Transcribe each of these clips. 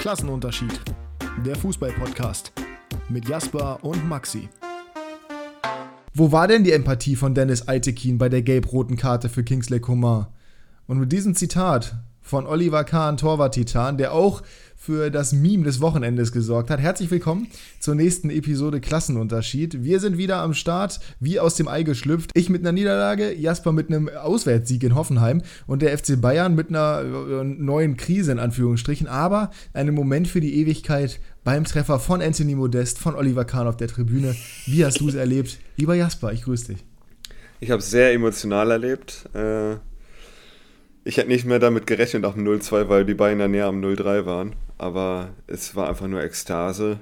Klassenunterschied. Der Fußball-Podcast mit Jasper und Maxi. Wo war denn die Empathie von Dennis Altekin bei der gelb-roten Karte für Kingsley Coman? Und mit diesem Zitat von Oliver Kahn, Torwart-Titan, der auch für das Meme des Wochenendes gesorgt hat. Herzlich willkommen zur nächsten Episode Klassenunterschied. Wir sind wieder am Start, wie aus dem Ei geschlüpft. Ich mit einer Niederlage, Jasper mit einem Auswärtssieg in Hoffenheim und der FC Bayern mit einer äh, neuen Krise in Anführungsstrichen, aber einem Moment für die Ewigkeit beim Treffer von Anthony Modest, von Oliver Kahn auf der Tribüne. Wie hast du es erlebt? Lieber Jasper, ich grüße dich. Ich habe es sehr emotional erlebt. Äh, ich hätte nicht mehr damit gerechnet auf dem 0-2, weil die Bayern ja näher am 0-3 waren aber es war einfach nur Ekstase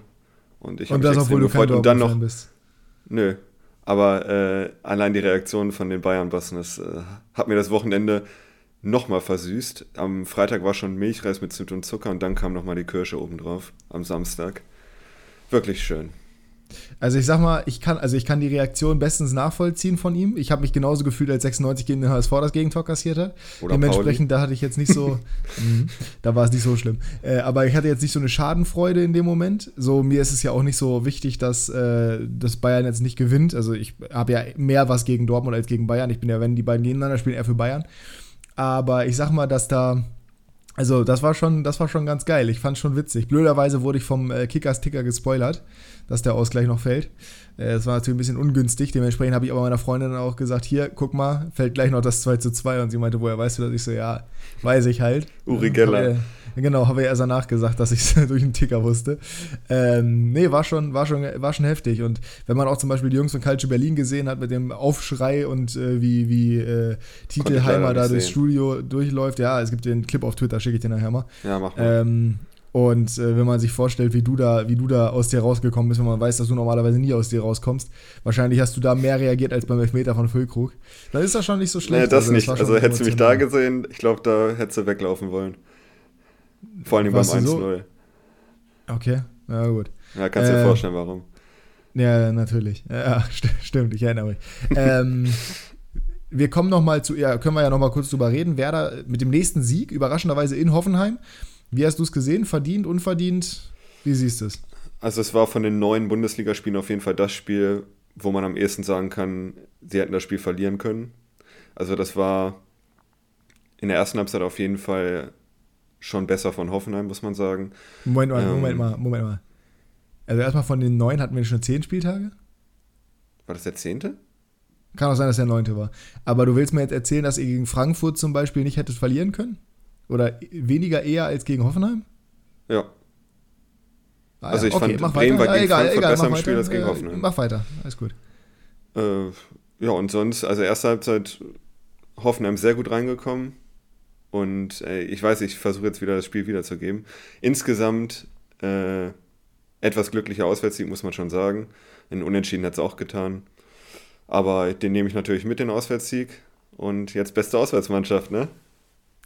und ich habe mich extrem gefreut und dann noch bist. Nö, aber äh, allein die Reaktion von den Bayern-Bossen, das äh, hat mir das Wochenende nochmal versüßt. Am Freitag war schon Milchreis mit Zimt und Zucker und dann kam nochmal die Kirsche obendrauf am Samstag. Wirklich schön. Also ich sag mal, ich kann, also ich kann die Reaktion bestens nachvollziehen von ihm. Ich habe mich genauso gefühlt, als 96 gegen den HSV das Gegentor kassiert hat. Oder Dementsprechend, Pauli. da hatte ich jetzt nicht so, mh, da war es nicht so schlimm. Äh, aber ich hatte jetzt nicht so eine Schadenfreude in dem Moment. So, mir ist es ja auch nicht so wichtig, dass, äh, dass Bayern jetzt nicht gewinnt. Also ich habe ja mehr was gegen Dortmund als gegen Bayern. Ich bin ja, wenn die beiden gegeneinander spielen, eher für Bayern. Aber ich sag mal, dass da also, das war schon, das war schon ganz geil. Ich fand schon witzig. Blöderweise wurde ich vom äh, Kickers-Ticker gespoilert, dass der Ausgleich noch fällt. Äh, das war natürlich ein bisschen ungünstig. Dementsprechend habe ich aber meiner Freundin auch gesagt: Hier, guck mal, fällt gleich noch das 2 zu 2. Und sie meinte: Woher weißt du das? Ich so: Ja, weiß ich halt. Uri Geller. Genau, habe ich erst danach gesagt, dass ich es durch den Ticker wusste. Ähm, nee, war schon, war, schon, war schon heftig. Und wenn man auch zum Beispiel die Jungs von Calcio Berlin gesehen hat mit dem Aufschrei und äh, wie, wie äh, Titelheimer da durchs Studio durchläuft, ja, es gibt den Clip auf Twitter, schicke ich dir nachher mal. Ja, mach mal. Ähm, und äh, wenn man sich vorstellt, wie du da, wie du da aus dir rausgekommen bist, wenn man weiß, dass du normalerweise nie aus dir rauskommst, wahrscheinlich hast du da mehr reagiert als beim Elfmeter von Füllkrug. Dann ist das schon nicht so schlecht. Nee, das also, nicht. also hättest du mich da gesehen, ich glaube, da hättest du weglaufen wollen. Vor allem beim 1-0. So? Okay, na gut. Ja, kannst du dir äh, vorstellen, warum. Ja, natürlich. Ja, st stimmt, ich erinnere mich. ähm, wir kommen noch mal zu, ja, können wir ja noch mal kurz drüber reden. Werder mit dem nächsten Sieg, überraschenderweise in Hoffenheim. Wie hast du es gesehen? Verdient, unverdient? Wie siehst du es? Also es war von den neuen Bundesligaspielen auf jeden Fall das Spiel, wo man am ehesten sagen kann, sie hätten das Spiel verlieren können. Also das war in der ersten Halbzeit auf jeden Fall schon besser von Hoffenheim, muss man sagen. Moment mal, ähm, Moment mal, Moment mal. Also erstmal von den neun hatten wir schon zehn Spieltage? War das der zehnte? Kann auch sein, dass der neunte war. Aber du willst mir jetzt erzählen, dass ihr gegen Frankfurt zum Beispiel nicht hättet verlieren können? Oder weniger eher als gegen Hoffenheim? Ja. Ah, also ich okay, fand, Bremen weiter. war gegen egal, Frankfurt egal, besser im Spiel als gegen Hoffenheim. Mach weiter, alles gut. Äh, ja, und sonst, also erste Halbzeit Hoffenheim sehr gut reingekommen. Und äh, ich weiß, ich versuche jetzt wieder das Spiel wiederzugeben. Insgesamt äh, etwas glücklicher Auswärtssieg, muss man schon sagen. In Unentschieden hat es auch getan. Aber den nehme ich natürlich mit, den Auswärtssieg. Und jetzt beste Auswärtsmannschaft, ne?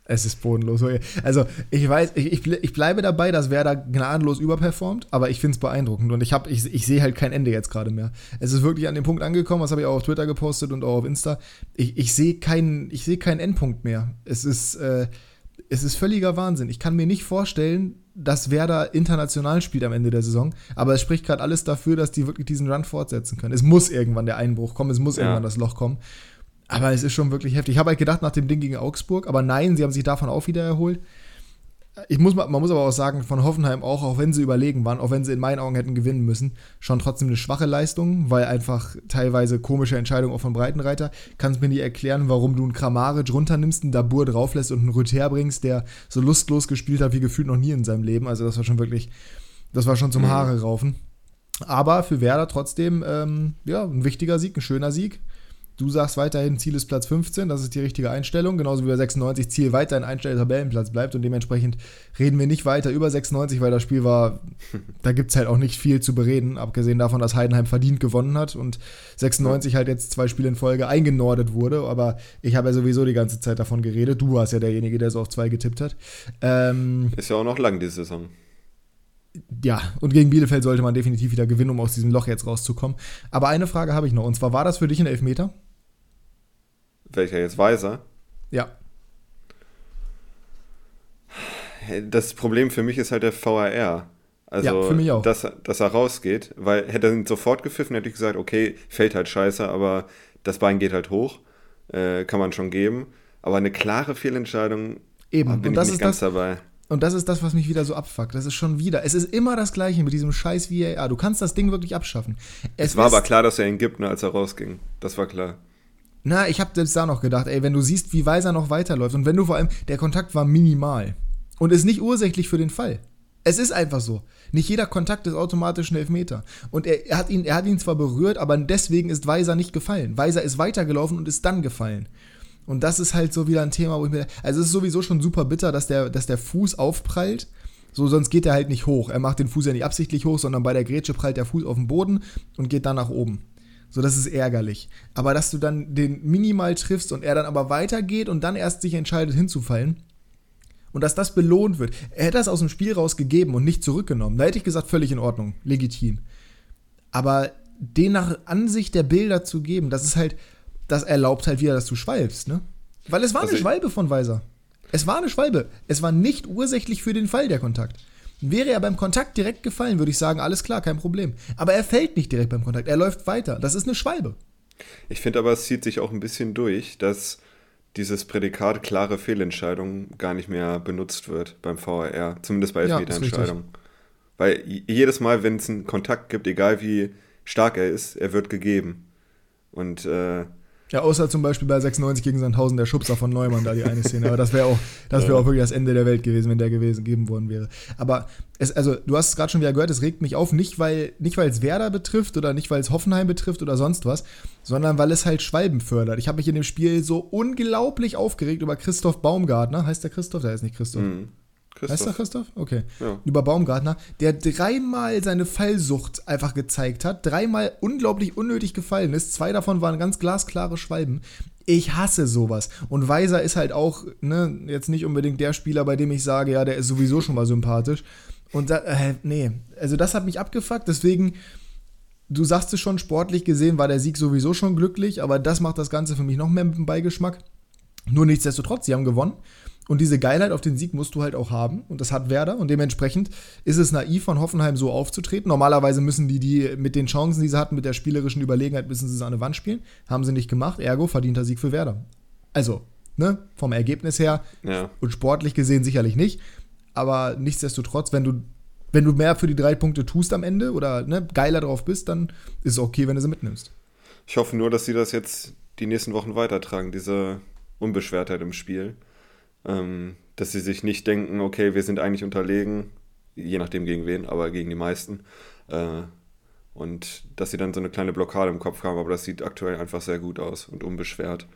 Es ist bodenlos. Also, ich weiß, ich, ich bleibe dabei, dass Werder gnadenlos überperformt, aber ich finde es beeindruckend und ich, ich, ich sehe halt kein Ende jetzt gerade mehr. Es ist wirklich an dem Punkt angekommen, das habe ich auch auf Twitter gepostet und auch auf Insta. Ich, ich sehe keinen seh keinen Endpunkt mehr. Es ist, äh, es ist völliger Wahnsinn. Ich kann mir nicht vorstellen, dass Werder international spielt am Ende der Saison, aber es spricht gerade alles dafür, dass die wirklich diesen Run fortsetzen können. Es muss irgendwann der Einbruch kommen, es muss ja. irgendwann das Loch kommen. Aber es ist schon wirklich heftig. Ich habe halt gedacht nach dem Ding gegen Augsburg, aber nein, sie haben sich davon auch wieder erholt. Ich muss, man muss aber auch sagen, von Hoffenheim auch, auch wenn sie überlegen waren, auch wenn sie in meinen Augen hätten gewinnen müssen, schon trotzdem eine schwache Leistung, weil einfach teilweise komische Entscheidungen auch von Breitenreiter. Kannst mir nicht erklären, warum du einen Kramaric runternimmst, einen Dabur drauflässt und einen Rüther bringst, der so lustlos gespielt hat wie gefühlt noch nie in seinem Leben. Also das war schon wirklich, das war schon zum mhm. Haare raufen. Aber für Werder trotzdem, ähm, ja, ein wichtiger Sieg, ein schöner Sieg. Du sagst weiterhin, Ziel ist Platz 15, das ist die richtige Einstellung, genauso wie bei 96 Ziel weiterhin Einstellung Tabellenplatz bleibt. Und dementsprechend reden wir nicht weiter über 96, weil das Spiel war, da gibt es halt auch nicht viel zu bereden, abgesehen davon, dass Heidenheim verdient gewonnen hat und 96 halt jetzt zwei Spiele in Folge eingenordet wurde, aber ich habe ja sowieso die ganze Zeit davon geredet, du warst ja derjenige, der so auf zwei getippt hat. Ähm, ist ja auch noch lang die Saison ja, und gegen Bielefeld sollte man definitiv wieder gewinnen, um aus diesem Loch jetzt rauszukommen. Aber eine Frage habe ich noch, und zwar war das für dich ein Elfmeter? Welcher jetzt Weiser? Ja. Das Problem für mich ist halt der VAR. Also, Ja, für mich auch. Dass, dass er rausgeht, weil hätte er ihn sofort gepfiffen, hätte ich gesagt, okay, fällt halt scheiße, aber das Bein geht halt hoch, äh, kann man schon geben. Aber eine klare Fehlentscheidung Eben. ah, Und bin ich das nicht ist ganz das- dabei. Und das ist das, was mich wieder so abfuckt. Das ist schon wieder. Es ist immer das Gleiche mit diesem scheiß VAR. Du kannst das Ding wirklich abschaffen. Es war ist- aber klar, dass er ihn gibt, ne, als er rausging. Das war klar. Na, ich habe selbst da noch gedacht, ey, wenn du siehst, wie Weiser noch weiterläuft und wenn du vor allem, der Kontakt war minimal und ist nicht ursächlich für den Fall. Es ist einfach so. Nicht jeder Kontakt ist automatisch ein Elfmeter. Und er, er, hat ihn, er hat ihn zwar berührt, aber deswegen ist Weiser nicht gefallen. Weiser ist weitergelaufen und ist dann gefallen. Und das ist halt so wieder ein Thema, wo ich mir. Also es ist sowieso schon super bitter, dass der, dass der Fuß aufprallt. So, sonst geht er halt nicht hoch. Er macht den Fuß ja nicht absichtlich hoch, sondern bei der Grätsche prallt der Fuß auf den Boden und geht dann nach oben. So, das ist ärgerlich. Aber dass du dann den minimal triffst und er dann aber weitergeht und dann erst sich entscheidet hinzufallen und dass das belohnt wird. Er hätte das aus dem Spiel rausgegeben und nicht zurückgenommen. Da hätte ich gesagt, völlig in Ordnung, legitim. Aber den nach Ansicht der Bilder zu geben, das ist halt, das erlaubt halt wieder, dass du schwalbst, ne? Weil es war Also eine Schwalbe von Weiser. Es war eine Schwalbe. Es war nicht ursächlich für den Fall der Kontakt. Wäre er beim Kontakt direkt gefallen, würde ich sagen, alles klar, kein Problem. Aber er fällt nicht direkt beim Kontakt, er läuft weiter. Das ist eine Schwalbe. Ich finde aber, es zieht sich auch ein bisschen durch, dass dieses Prädikat klare Fehlentscheidung gar nicht mehr benutzt wird beim VAR, zumindest bei Ja, Elfmeterentscheidungen. Weil j- jedes Mal, wenn es einen Kontakt gibt, egal wie stark er ist, er wird gegeben. Und äh, Ja, außer zum Beispiel bei 96 gegen Sandhausen, der Schubser von Neumann, da die eine Szene. Aber das wäre auch, das wäre auch wirklich das Ende der Welt gewesen, wenn der gewesen gegeben worden wäre. Aber es, also, du hast es gerade schon wieder gehört, es regt mich auf, nicht weil, nicht weil es Werder betrifft oder nicht weil es Hoffenheim betrifft oder sonst was, sondern weil es halt Schwalben fördert. Ich habe mich in dem Spiel so unglaublich aufgeregt über Christoph Baumgartner. Heißt der Christoph? Der ist nicht Christoph. Mh, Heißt Christoph, Christoph? Okay. Ja. Über Baumgartner, der dreimal seine Fallsucht einfach gezeigt hat, dreimal unglaublich unnötig gefallen ist. Zwei davon waren ganz glasklare Schwalben. Ich hasse sowas. Und Weiser ist halt auch, ne, jetzt nicht unbedingt der Spieler, bei dem ich sage, ja, der ist sowieso schon mal sympathisch. Und da, äh, nee, also das hat mich abgefuckt, deswegen, du sagst es schon, sportlich gesehen war der Sieg sowieso schon glücklich, aber das macht das Ganze für mich noch mehr mit dem Beigeschmack. Nur nichtsdestotrotz, sie haben gewonnen. Und diese Geilheit auf den Sieg musst du halt auch haben. Und das hat Werder. Und dementsprechend ist es naiv, von Hoffenheim so aufzutreten. Normalerweise müssen die, die mit den Chancen, die sie hatten, mit der spielerischen Überlegenheit, müssen sie es an eine Wand spielen. Haben sie nicht gemacht. Ergo verdienter Sieg für Werder. Also, ne, vom Ergebnis her ja. und sportlich gesehen sicherlich nicht. Aber nichtsdestotrotz, wenn du, wenn du mehr für die drei Punkte tust am Ende oder ne, geiler drauf bist, dann ist es okay, wenn du sie mitnimmst. Ich hoffe nur, dass sie das jetzt die nächsten Wochen weitertragen, diese Unbeschwertheit im Spiel. Ähm, dass sie sich nicht denken, okay, wir sind eigentlich unterlegen, je nachdem gegen wen, aber gegen die meisten. Äh, und dass sie dann so eine kleine Blockade im Kopf haben, aber das sieht aktuell einfach sehr gut aus und unbeschwert.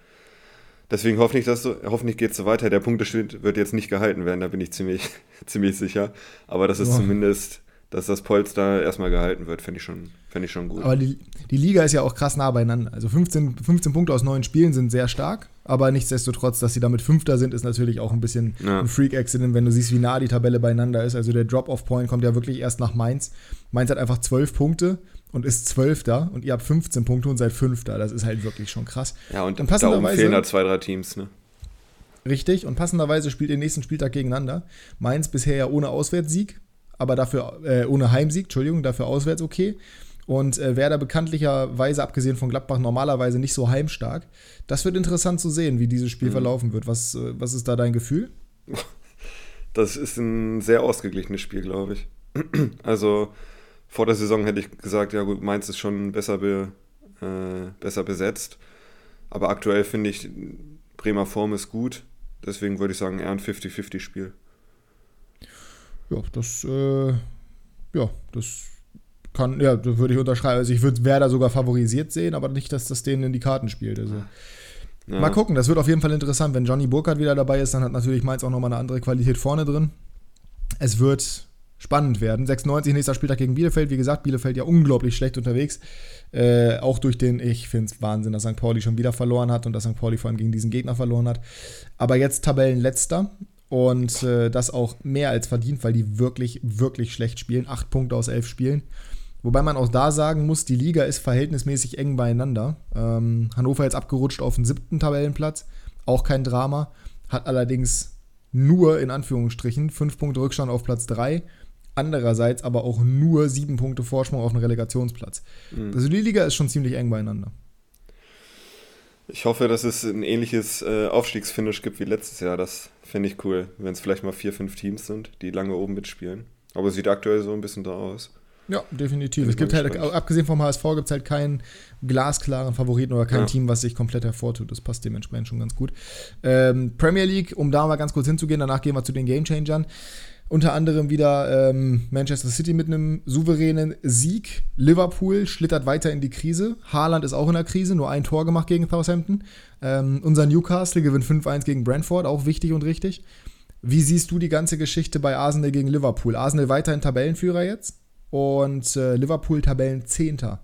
Deswegen hoffe ich, dass so, hoffentlich geht es so weiter. Der Punkteschnitt wird jetzt nicht gehalten werden, da bin ich ziemlich, ziemlich sicher. Aber das ist Ja. zumindest, dass das Polster erstmal gehalten wird, finde ich, schon- fänd ich schon gut. Aber die, die Liga ist ja auch krass nah beieinander. Also 15, 15 Punkte aus neun Spielen sind sehr stark, aber nichtsdestotrotz, dass sie damit Fünfter sind, ist natürlich auch ein bisschen Ja. ein Freak-Accident, wenn du siehst, wie nah die Tabelle beieinander ist. Also der Drop-Off-Point kommt ja wirklich erst nach Mainz. Mainz hat einfach 12 Punkte und ist Zwölfter und ihr habt 15 Punkte und seid Fünfter. Das ist halt wirklich schon krass. Ja, und Und da oben fehlen da zwei, drei Teams, ne? Richtig, und passenderweise spielt ihr nächsten Spieltag gegeneinander. Mainz bisher ja ohne Auswärtssieg, aber dafür, äh, ohne Heimsieg, Entschuldigung, dafür auswärts okay. Und äh, Werder bekanntlicherweise, abgesehen von Gladbach, normalerweise nicht so heimstark. Das wird interessant zu sehen, wie dieses Spiel verlaufen wird. Was, äh, was ist da dein Gefühl? Das ist ein sehr ausgeglichenes Spiel, glaube ich. Also vor der Saison hätte ich gesagt, ja gut, Mainz ist schon besser, be, äh, besser besetzt. Aber aktuell finde ich, Bremer Form ist gut. Deswegen würde ich sagen, eher ein 50-50-Spiel. Ja, das, äh, ja, das kann, ja, das würde ich unterschreiben. Also ich würde Werder sogar favorisiert sehen, aber nicht, dass das denen in die Karten spielt. Also. Ja. Mal gucken, das wird auf jeden Fall interessant. Wenn Johnny Burkhardt wieder dabei ist, dann hat natürlich Mainz auch nochmal eine andere Qualität vorne drin. Es wird spannend werden. 96 nächster Spieltag gegen Bielefeld. Wie gesagt, Bielefeld ja unglaublich schlecht unterwegs. Äh, auch durch den, ich finde es Wahnsinn, dass St. Pauli schon wieder verloren hat und dass St. Pauli vor allem gegen diesen Gegner verloren hat. Aber jetzt Tabellenletzter und äh, das auch mehr als verdient, weil die wirklich, wirklich schlecht spielen. Acht Punkte aus elf Spielen. Wobei man auch da sagen muss, die Liga ist verhältnismäßig eng beieinander. Ähm, Hannover jetzt abgerutscht auf den siebten Tabellenplatz, auch kein Drama, hat allerdings nur in Anführungsstrichen fünf Punkte Rückstand auf Platz 3. Andererseits aber auch nur sieben Punkte Vorsprung auf einen Relegationsplatz. Mhm. Also die Liga ist schon ziemlich eng beieinander. Ich hoffe, dass es ein ähnliches äh, Aufstiegsfinish gibt wie letztes Jahr. Das fände ich cool, wenn es vielleicht mal vier, fünf Teams sind, die lange oben mitspielen. Aber es sieht aktuell so ein bisschen da aus. Ja, definitiv. Es gibt halt, abgesehen vom HSV, gibt es halt keinen glasklaren Favoriten oder kein ja. Team, was sich komplett hervortut. Das passt dementsprechend schon ganz gut. Ähm, Premier League, um da mal ganz kurz hinzugehen, danach gehen wir zu den Gamechangern. Unter anderem wieder ähm, Manchester City mit einem souveränen Sieg. Liverpool schlittert weiter in die Krise. Haaland ist auch in der Krise, nur ein Tor gemacht gegen Southampton. Ähm, unser Newcastle gewinnt 5-1 gegen Brentford, auch wichtig und richtig. Wie siehst du die ganze Geschichte bei Arsenal gegen Liverpool? Arsenal weiterhin Tabellenführer jetzt und äh, Liverpool Tabellenzehnter.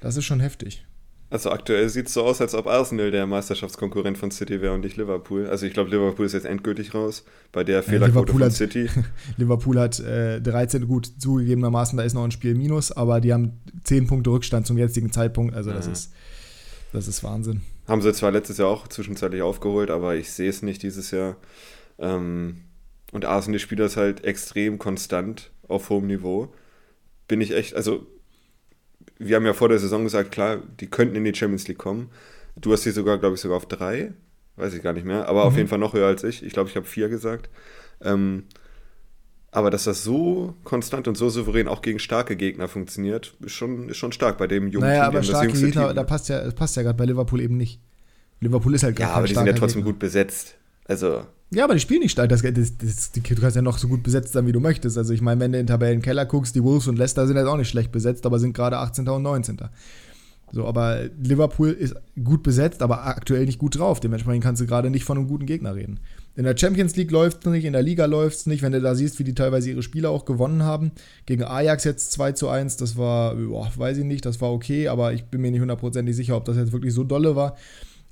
Das ist schon heftig. Also aktuell sieht es so aus, als ob Arsenal der Meisterschaftskonkurrent von City wäre und nicht Liverpool. Also ich glaube, Liverpool ist jetzt endgültig raus bei der Fehlerquote ja, von hat, City. Liverpool hat äh, 13 gut zugegebenermaßen, da ist noch ein Spiel minus, aber die haben 10 Punkte Rückstand zum jetzigen Zeitpunkt. Also das, ist, das ist Wahnsinn. Haben sie zwar letztes Jahr auch zwischenzeitlich aufgeholt, aber ich sehe es nicht dieses Jahr. Ähm, und Arsenal spielt das halt extrem konstant auf hohem Niveau. Bin ich echt, also wir haben ja vor der Saison gesagt, klar, die könnten in die Champions League kommen. Du hast sie sogar, glaube ich, sogar auf drei. Weiß ich gar nicht mehr. Aber mhm. auf jeden Fall noch höher als ich. Ich glaube, ich habe vier gesagt. Ähm, aber dass das so konstant und so souverän auch gegen starke Gegner funktioniert, ist schon, ist schon stark bei dem jungen naja, Team. aber starke Gegner, da passt ja, passt ja gerade bei Liverpool eben nicht. Liverpool ist halt gar Ja, aber die sind ja trotzdem Gegner. gut besetzt. Also. Ja, aber die spielen nicht stark. Das, das, das, du kannst ja noch so gut besetzt sein, wie du möchtest. Also ich meine, wenn du in den Tabellenkeller guckst, die Wolves und Leicester sind jetzt auch nicht schlecht besetzt, aber sind gerade 18. und 19. So, aber Liverpool ist gut besetzt, aber aktuell nicht gut drauf. Dementsprechend kannst du gerade nicht von einem guten Gegner reden. In der Champions League läuft es nicht, in der Liga läuft es nicht. Wenn du da siehst, wie die teilweise ihre Spiele auch gewonnen haben. Gegen Ajax jetzt 2 zu 1, das war, boah, weiß ich nicht, das war okay, aber ich bin mir nicht hundertprozentig sicher, ob das jetzt wirklich so dolle war.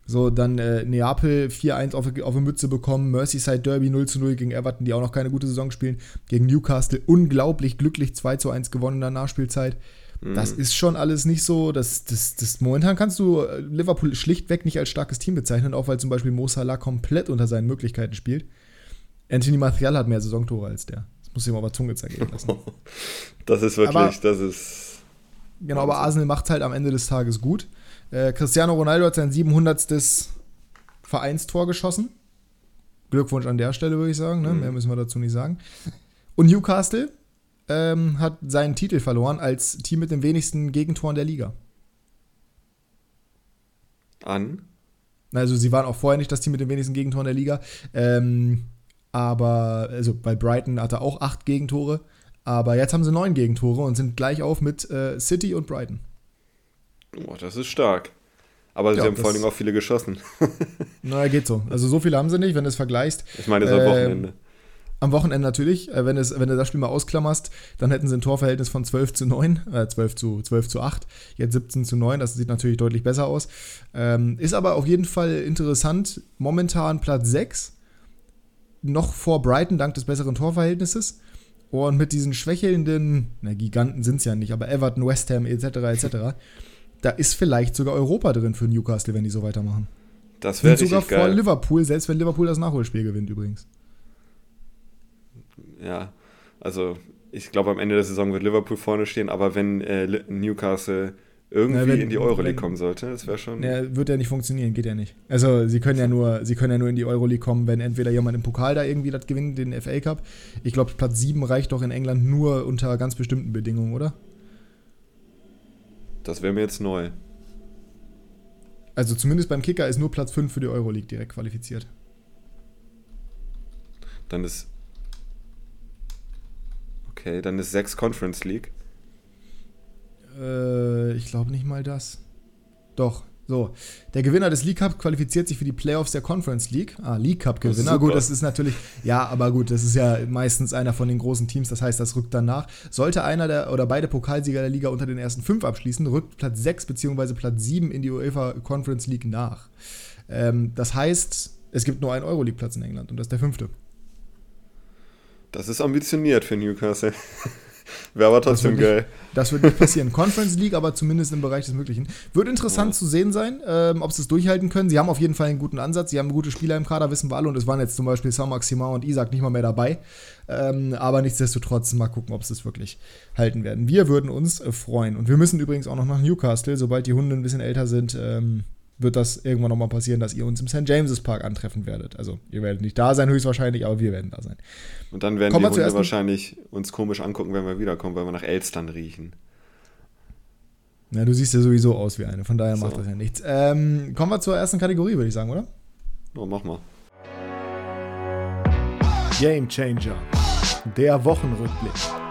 So, dann äh, Neapel 4-1 auf, auf die Mütze bekommen, Merseyside Derby 0-0 gegen Everton, die auch noch keine gute Saison spielen, gegen Newcastle unglaublich glücklich 2-1 gewonnen in der Nachspielzeit. Mhm. Das ist schon alles nicht so, das, das, das, momentan kannst du äh, Liverpool schlichtweg nicht als starkes Team bezeichnen, auch weil zum Beispiel Mo Salah komplett unter seinen Möglichkeiten spielt. Anthony Martial hat mehr Saisontore als der. Das muss ich mal auf der Zunge zergehen lassen. das ist wirklich, aber, das ist. Genau, aber Arsenal macht es halt am Ende des Tages gut. Äh, Cristiano Ronaldo hat sein 700. Vereinstor geschossen. Glückwunsch an der Stelle, würde ich sagen. Ne? Mhm. Mehr müssen wir dazu nicht sagen. Und Newcastle ähm, hat seinen Titel verloren als Team mit den wenigsten Gegentoren der Liga. An? Also, sie waren auch vorher nicht das Team mit den wenigsten Gegentoren der Liga. Ähm, aber, also bei Brighton hatte auch acht Gegentore. Aber jetzt haben sie neun Gegentore und sind gleich auf mit äh, City und Brighton. Oh, das ist stark. Aber ja, sie haben vor allem auch viele geschossen. naja, geht so. Also so viele haben sie nicht, wenn du es vergleichst. Ich meine, es ist am Wochenende. Am Wochenende natürlich. Äh, wenn, es, wenn du das Spiel mal ausklammerst, dann hätten sie ein Torverhältnis von 12 zu 9, äh, 12 zu, 12 zu 8, jetzt 17 zu 9. Das sieht natürlich deutlich besser aus. Ähm, ist aber auf jeden Fall interessant. Momentan Platz 6. Noch vor Brighton dank des besseren Torverhältnisses. Und mit diesen schwächelnden, na, Giganten sind es ja nicht, aber Everton, West Ham etc. etc da ist vielleicht sogar Europa drin für Newcastle, wenn die so weitermachen. Das wäre sogar vor geil. Liverpool, selbst wenn Liverpool das Nachholspiel gewinnt übrigens. Ja, also ich glaube, am Ende der Saison wird Liverpool vorne stehen, aber wenn äh, Newcastle irgendwie ja, wenn, in die Euroleague kommen sollte, das wäre schon. Ja, wird ja nicht funktionieren, geht ja nicht. Also sie können ja nur, sie können ja nur in die Euroleague kommen, wenn entweder jemand im Pokal da irgendwie das gewinnt, den FA Cup. Ich glaube, Platz 7 reicht doch in England nur unter ganz bestimmten Bedingungen, oder? Das wäre mir jetzt neu. Also zumindest beim Kicker ist nur Platz 5 für die Euroleague direkt qualifiziert. Dann ist. Okay, dann ist 6 Conference League. Äh, ich glaube nicht mal das. Doch, so, der Gewinner des League Cup qualifiziert sich für die Playoffs der Conference League. Ah, League Cup Gewinner. Gut, das ist natürlich, ja, aber gut, das ist ja meistens einer von den großen Teams, das heißt, das rückt dann nach. Sollte einer der oder beide Pokalsieger der Liga unter den ersten fünf abschließen, rückt Platz 6 bzw. Platz 7 in die UEFA Conference League nach. Ähm, das heißt, es gibt nur einen Euroleague-Platz in England und das ist der fünfte. Das ist ambitioniert für Newcastle. Wäre aber trotzdem das wird geil. Nicht, das wird nicht passieren. Conference League, aber zumindest im Bereich des Möglichen. Wird interessant ja. zu sehen sein, ähm, ob sie es durchhalten können. Sie haben auf jeden Fall einen guten Ansatz. Sie haben gute Spieler im Kader, wissen wir alle. Und es waren jetzt zum Beispiel Saint-Maximin und Isaac nicht mal mehr dabei. Ähm, aber nichtsdestotrotz mal gucken, ob sie es wirklich halten werden. Wir würden uns äh, freuen. Und wir müssen übrigens auch noch nach Newcastle, sobald die Hunde ein bisschen älter sind. Ähm, wird das irgendwann nochmal passieren, dass ihr uns im St. James's Park antreffen werdet. Also ihr werdet nicht da sein höchstwahrscheinlich, aber wir werden da sein. Und dann werden Kommen die Hunde wahrscheinlich uns komisch angucken, wenn wir wiederkommen, weil wir nach Elstern riechen. Na, du siehst ja sowieso aus wie eine, von daher so. macht das ja nichts. Ähm, kommen wir zur ersten Kategorie, würde ich sagen, oder? Oh, mach mal. Game Changer. Der Wochenrückblick.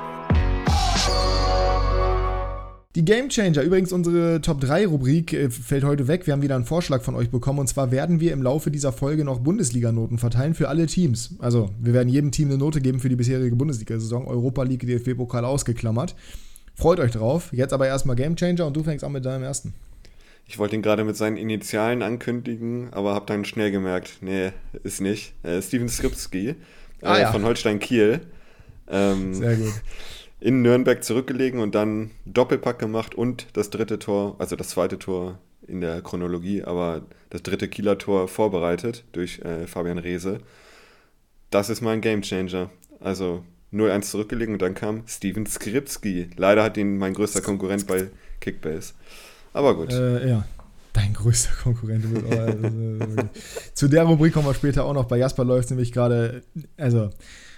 Die Game Changer, übrigens unsere Top 3 Rubrik äh, fällt heute weg. Wir haben wieder einen Vorschlag von euch bekommen und zwar werden wir im Laufe dieser Folge noch Bundesliga-Noten verteilen für alle Teams. Also, wir werden jedem Team eine Note geben für die bisherige Bundesliga-Saison, Europa League, DFB-Pokal ausgeklammert. Freut euch drauf. Jetzt aber erstmal Game Changer und du fängst an mit deinem ersten. Ich wollte ihn gerade mit seinen Initialen ankündigen, aber habe dann schnell gemerkt, nee, ist nicht. Äh, Steven Skripski äh, ah, ja. von Holstein Kiel. Ähm, Sehr gut in Nürnberg zurückgelegen und dann Doppelpack gemacht und das dritte Tor, also das zweite Tor in der Chronologie, aber das dritte Kieler Tor vorbereitet durch äh, Fabian Reese. Das ist mein Gamechanger. Also 0-1 zurückgelegen und dann kam Steven Skripski. Leider hat ihn mein größter Konkurrent bei Kickbase. Aber gut. Äh, ja, dein größter Konkurrent. Also, zu der Rubrik kommen wir später auch noch. Bei Jasper läuft es nämlich gerade, also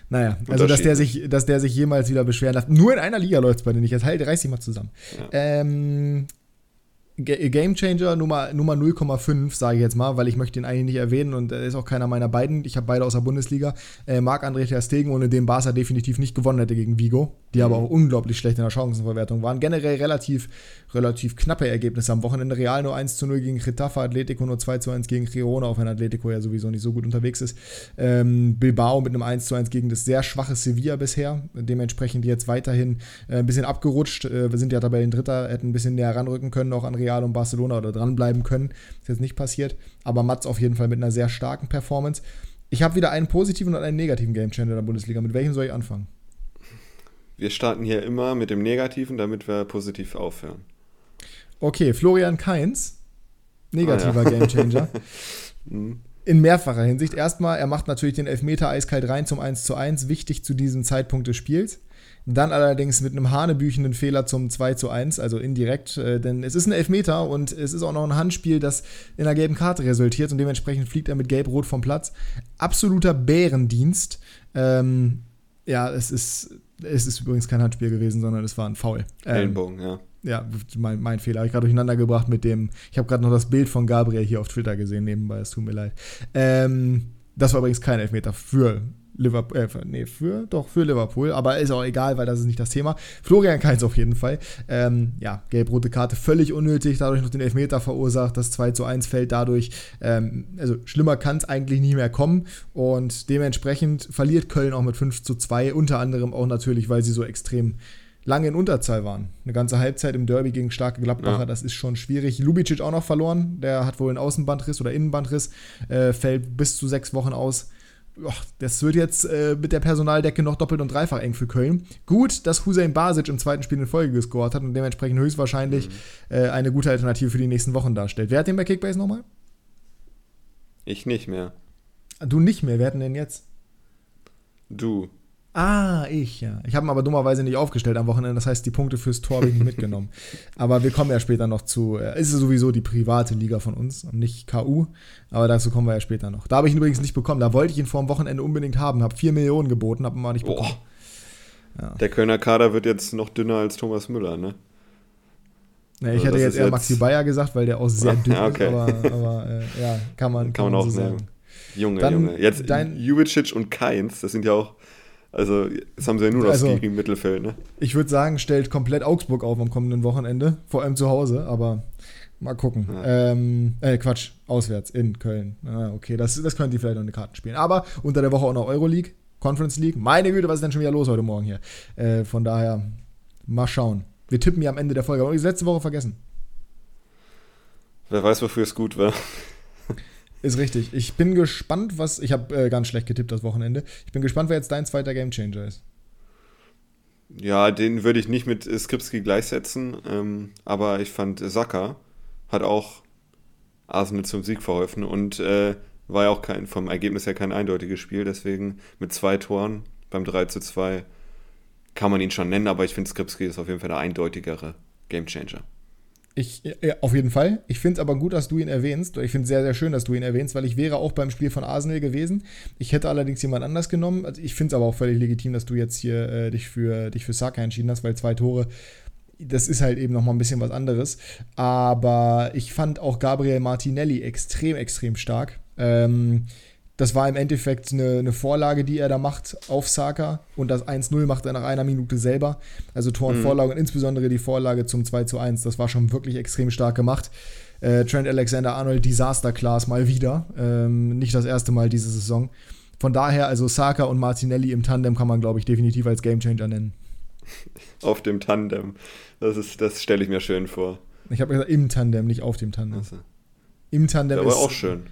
naja, also dass der, sich, dass der sich jemals wieder beschweren darf. Nur in einer Liga läuft es bei denen nicht. Jetzt halt, reiß dich mal zusammen. Ja. Ähm, Game Changer Nummer, Nummer 0,5, sage ich jetzt mal, weil ich möchte ihn eigentlich nicht erwähnen und er ist auch keiner meiner beiden. Ich habe beide aus der Bundesliga. Äh, Marc-André Ter Stegen, ohne den Barca definitiv nicht gewonnen hätte gegen Vigo, die mhm. aber auch unglaublich schlecht in der Chancenverwertung waren. Generell relativ, relativ knappe Ergebnisse am Wochenende. Real nur 1 zu 0 gegen Retafa, Atletico nur 2 zu 1 gegen Girona, auch wenn Atletico ja sowieso nicht so gut unterwegs ist. Ähm, Bilbao mit einem 1 zu 1 gegen das sehr schwache Sevilla bisher. Dementsprechend jetzt weiterhin äh, ein bisschen abgerutscht. Äh, wir sind ja Tabellendritter, hätten ein bisschen näher ranrücken können, auch an Real Real und Barcelona oder dranbleiben können. Ist jetzt nicht passiert. Aber Mats auf jeden Fall mit einer sehr starken Performance. Ich habe wieder einen positiven und einen negativen Game Changer in der Bundesliga. Mit welchem soll ich anfangen? Wir starten hier immer mit dem Negativen, damit wir positiv aufhören. Okay, Florian Kainz, negativer ah, ja. Gamechanger. Mhm. In mehrfacher Hinsicht. Erstmal, er macht natürlich den Elfmeter eiskalt rein zum 1 zu 1, wichtig zu diesem Zeitpunkt des Spiels. Dann allerdings mit einem hanebüchenden Fehler zum 2 zu 1, also indirekt, äh, denn es ist ein Elfmeter und es ist auch noch ein Handspiel, das in einer gelben Karte resultiert und dementsprechend fliegt er mit Gelb-Rot vom Platz. Absoluter Bärendienst. Ähm, ja, es ist, es ist übrigens kein Handspiel gewesen, sondern es war ein Foul. Ähm, Ellenbogen, ja. Ja, mein, mein Fehler. Habe ich gerade durcheinander gebracht mit dem. Ich habe gerade noch das Bild von Gabriel hier auf Twitter gesehen, nebenbei. Es tut mir leid. Ähm, das war übrigens kein Elfmeter für Liverpool, äh, nee, für, doch, für Liverpool, aber ist auch egal, weil das ist nicht das Thema. Florian Kainz auf jeden Fall. Ähm, ja, gelb-rote Karte völlig unnötig, dadurch noch den Elfmeter verursacht, das 2 zu 1 fällt dadurch, ähm, also schlimmer kann es eigentlich nie mehr kommen und dementsprechend verliert Köln auch mit 5 zu 2, unter anderem auch natürlich, weil sie so extrem lange in Unterzahl waren. Eine ganze Halbzeit im Derby gegen starke Gladbacher, ja. das ist schon schwierig. Lubicic auch noch verloren, der hat wohl einen Außenbandriss oder Innenbandriss, äh, fällt bis zu sechs Wochen aus das wird jetzt äh, mit der Personaldecke noch doppelt und dreifach eng für Köln. Gut, dass Hussein Basic im zweiten Spiel in Folge gescored hat und dementsprechend höchstwahrscheinlich mhm. äh, eine gute Alternative für die nächsten Wochen darstellt. Wer hat den bei Kickbase nochmal? Ich nicht mehr. Du nicht mehr, wer hat denn jetzt? Du. Ah, ich, ja. Ich habe ihn aber dummerweise nicht aufgestellt am Wochenende. Das heißt, die Punkte fürs Tor habe ich nicht mitgenommen. aber wir kommen ja später noch zu. Äh, ist sowieso die private Liga von uns und nicht KU. Aber dazu kommen wir ja später noch. Da habe ich ihn übrigens nicht bekommen. Da wollte ich ihn vor dem Wochenende unbedingt haben. Habe 4 Millionen geboten, habe ihn mal nicht bekommen. Ja. Der Kölner Kader wird jetzt noch dünner als Thomas Müller, ne? Ja, ich also hätte jetzt eher jetzt Maxi Bayer gesagt, weil der auch sehr dünn okay. ist. Aber, aber äh, ja, kann man, kann, kann man auch so sagen. Junge, Dann Junge. Jetzt Jubicic und Keins, das sind ja auch also, jetzt haben sie ja nur das also, im Mittelfeld, ne? Ich würde sagen, stellt komplett Augsburg auf am kommenden Wochenende, vor allem zu Hause, aber mal gucken. Ja. Ähm, äh, Quatsch, auswärts in Köln. Ah, okay, das, das können die vielleicht noch eine Karten spielen. Aber unter der Woche auch noch Euroleague, Conference League. Meine Güte, was ist denn schon wieder los heute Morgen hier? Äh, von daher, mal schauen. Wir tippen ja am Ende der Folge. Aber ich letzte Woche vergessen. Wer weiß, wofür es gut war. Ist richtig. Ich bin gespannt, was. Ich habe äh, ganz schlecht getippt das Wochenende. Ich bin gespannt, wer jetzt dein zweiter Gamechanger ist. Ja, den würde ich nicht mit Skripski gleichsetzen, ähm, aber ich fand Saka hat auch Arsenal zum Sieg verholfen und äh, war ja auch kein, vom Ergebnis her kein eindeutiges Spiel, deswegen mit zwei Toren beim 3 zu 2 kann man ihn schon nennen, aber ich finde Skripski ist auf jeden Fall der eindeutigere Gamechanger. Ich, ja, auf jeden Fall. Ich finde es aber gut, dass du ihn erwähnst. Ich finde es sehr, sehr schön, dass du ihn erwähnst, weil ich wäre auch beim Spiel von Arsenal gewesen. Ich hätte allerdings jemand anders genommen. Also ich finde es aber auch völlig legitim, dass du jetzt hier äh, dich, für, dich für Saka entschieden hast, weil zwei Tore, das ist halt eben nochmal ein bisschen was anderes. Aber ich fand auch Gabriel Martinelli extrem, extrem stark. Ähm, das war im Endeffekt eine, eine, Vorlage, die er da macht auf Saka. Und das 1-0 macht er nach einer Minute selber. Also Tor und mhm. Vorlage und insbesondere die Vorlage zum 2-1. Das war schon wirklich extrem stark gemacht. Äh, Trent Alexander-Arnold, Disaster Class mal wieder. Ähm, nicht das erste Mal diese Saison. Von daher, also Saka und Martinelli im Tandem kann man, glaube ich, definitiv als Gamechanger nennen. Auf dem Tandem. Das, das stelle ich mir schön vor. Ich habe gesagt, im Tandem, nicht auf dem Tandem. Also. Im Tandem ist. Aber auch schön.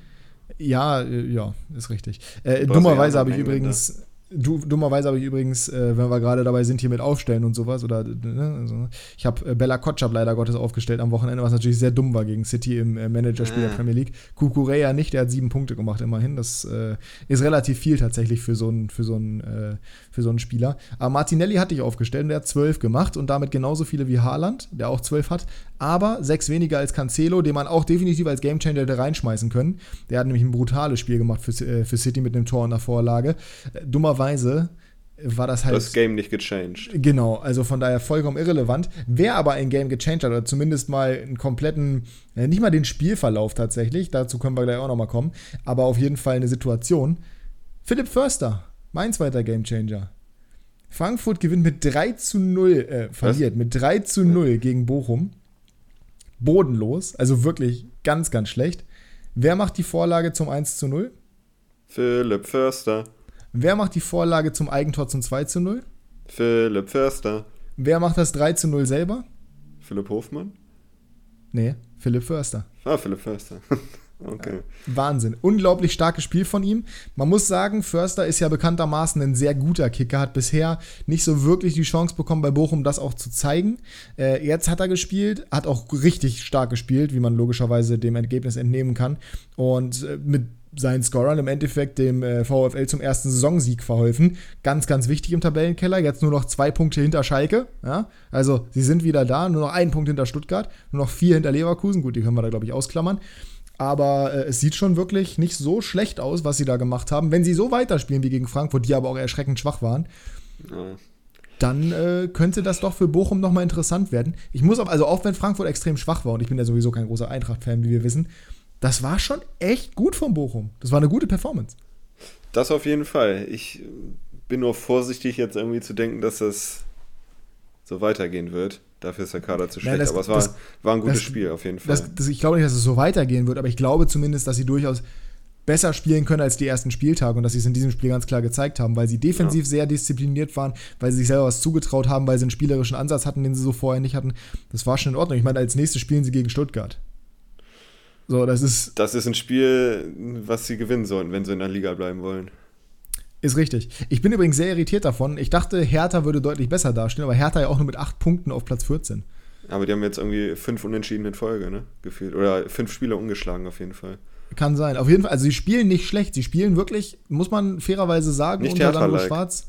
Ja, äh, ja, ist richtig. Äh, dummerweise habe ich übrigens. Du, dummerweise habe ich übrigens, äh, wenn wir gerade dabei sind, hier mit Aufstellen und sowas, oder ne, also, ich habe äh, Bella Kotschap leider Gottes aufgestellt am Wochenende, was natürlich sehr dumm war gegen City im äh, Managerspiel der ah. Premier League. Kukureya nicht, der hat sieben Punkte gemacht immerhin. Das äh, ist relativ viel tatsächlich für so einen für so äh, für so einen Spieler. Aber Martinelli hatte ich aufgestellt und der hat zwölf gemacht und damit genauso viele wie Haaland, der auch zwölf hat, aber sechs weniger als Cancelo, den man auch definitiv als Gamechanger hätte reinschmeißen können. Der hat nämlich ein brutales Spiel gemacht für, äh, für City mit einem Tor und einer Vorlage. Dummerweise war das halt. Das Game nicht gechanged. Genau, also von daher vollkommen irrelevant. Wer aber ein Game gechanged hat, oder zumindest mal einen kompletten, äh, nicht mal den Spielverlauf tatsächlich, dazu können wir gleich auch nochmal kommen, aber auf jeden Fall eine Situation. Philipp Förster, mein zweiter Gamechanger. Frankfurt gewinnt mit 3 zu 0, äh, verliert Was? mit 3 zu 0 gegen Bochum bodenlos, also wirklich ganz, ganz schlecht. Wer macht die Vorlage zum 1 zu 0? Philipp Förster. Wer macht die Vorlage zum Eigentor zum 2 zu 0? Philipp Förster. Wer macht das 3 zu 0 selber? Philipp Hofmann? Nee, Philipp Förster. Ah, Philipp Förster. Okay. Wahnsinn. Unglaublich starkes Spiel von ihm. Man muss sagen, Förster ist ja bekanntermaßen ein sehr guter Kicker, hat bisher nicht so wirklich die Chance bekommen, bei Bochum das auch zu zeigen. Äh, jetzt hat er gespielt, hat auch richtig stark gespielt, wie man logischerweise dem Ergebnis entnehmen kann. Und äh, mit seinen Scorern im Endeffekt dem äh, VfL zum ersten Saisonsieg verholfen. Ganz, ganz wichtig im Tabellenkeller. Jetzt nur noch zwei Punkte hinter Schalke. Ja? Also sie sind wieder da, nur noch einen Punkt hinter Stuttgart, nur noch vier hinter Leverkusen. Gut, die können wir da, glaube ich, ausklammern. Aber äh, es sieht schon wirklich nicht so schlecht aus, was sie da gemacht haben. Wenn sie so weiterspielen wie gegen Frankfurt, die aber auch erschreckend schwach waren, ja. dann äh, könnte das doch für Bochum nochmal interessant werden. Ich muss auch, also auch wenn Frankfurt extrem schwach war, und ich bin ja sowieso kein großer Eintracht-Fan, wie wir wissen, das war schon echt gut von Bochum. Das war eine gute Performance. Das auf jeden Fall. Ich bin nur vorsichtig, jetzt irgendwie zu denken, dass das so weitergehen wird. Dafür ist der Kader zu schlecht. Ja, das, aber es war, das, war ein gutes das, Spiel auf jeden Fall. ich glaube nicht, dass es so weitergehen wird, aber ich glaube zumindest, dass sie durchaus besser spielen können als die ersten Spieltage und dass sie es in diesem Spiel ganz klar gezeigt haben, weil sie defensiv ja. sehr diszipliniert waren, weil sie sich selber was zugetraut haben, weil sie einen spielerischen Ansatz hatten, den sie so vorher nicht hatten. Das war schon in Ordnung. Ich meine, als nächstes spielen sie gegen Stuttgart. So, das ist. Das ist ein Spiel, was sie gewinnen sollten, wenn sie in der Liga bleiben wollen. Ist richtig. Ich bin übrigens sehr irritiert davon. Ich dachte, Hertha würde deutlich besser dastehen, aber Hertha ja auch nur mit acht Punkten auf Platz 14. Aber die haben jetzt irgendwie fünf Unentschieden in Folge, ne? Gefühlt. Oder fünf Spiele ungeschlagen auf jeden Fall. Kann sein. Auf jeden Fall, also sie spielen nicht schlecht. Sie spielen wirklich, muss man fairerweise sagen, nicht unter Hertha Schwarz.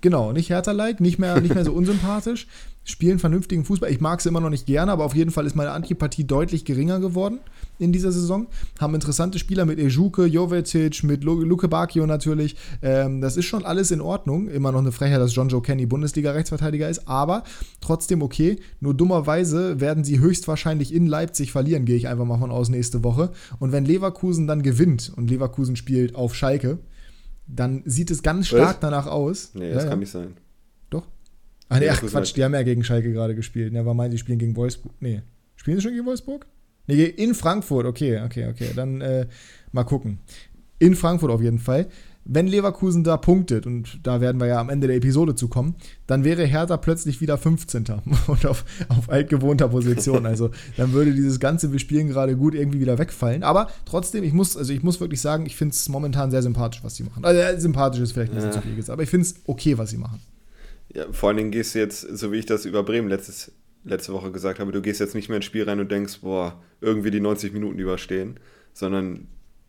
Genau, nicht Hertha-like, nicht mehr, nicht mehr so unsympathisch. Spielen vernünftigen Fußball. Ich mag sie immer noch nicht gerne, aber auf jeden Fall ist meine Antipathie deutlich geringer geworden in dieser Saison. Haben interessante Spieler mit Ejuke, Jovetic, mit Luke Bacchio natürlich. Ähm, das ist schon alles in Ordnung. Immer noch eine Frechheit, dass John Joe Kenny Bundesliga-Rechtsverteidiger ist, aber trotzdem okay. Nur dummerweise werden sie höchstwahrscheinlich in Leipzig verlieren, gehe ich einfach mal von aus nächste Woche. Und wenn Leverkusen dann gewinnt und Leverkusen spielt auf Schalke, dann sieht es ganz stark Was? danach aus. Nee, das ja, kann ja. nicht sein. Ach nee, ach Quatsch, die haben ja gegen Schalke gerade gespielt. Ja, war meint, die spielen gegen Wolfsburg. Nee. Spielen sie schon gegen Wolfsburg? Nee, in Frankfurt, okay, okay, okay. Dann äh, mal gucken. In Frankfurt auf jeden Fall. Wenn Leverkusen da punktet, und da werden wir ja am Ende der Episode zu kommen, dann wäre Hertha plötzlich wieder 15. und auf, auf altgewohnter Position. Also dann würde dieses ganze Wir spielen gerade gut irgendwie wieder wegfallen. Aber trotzdem, ich muss, also ich muss wirklich sagen, ich finde es momentan sehr sympathisch, was sie machen. Also sympathisch ist vielleicht nicht ja. so viel gesagt, aber ich finde es okay, was sie machen. Ja, vor allen Dingen gehst du jetzt, so wie ich das über Bremen letztes, letzte Woche gesagt habe, du gehst jetzt nicht mehr ins Spiel rein und denkst, boah, irgendwie die 90 Minuten überstehen, sondern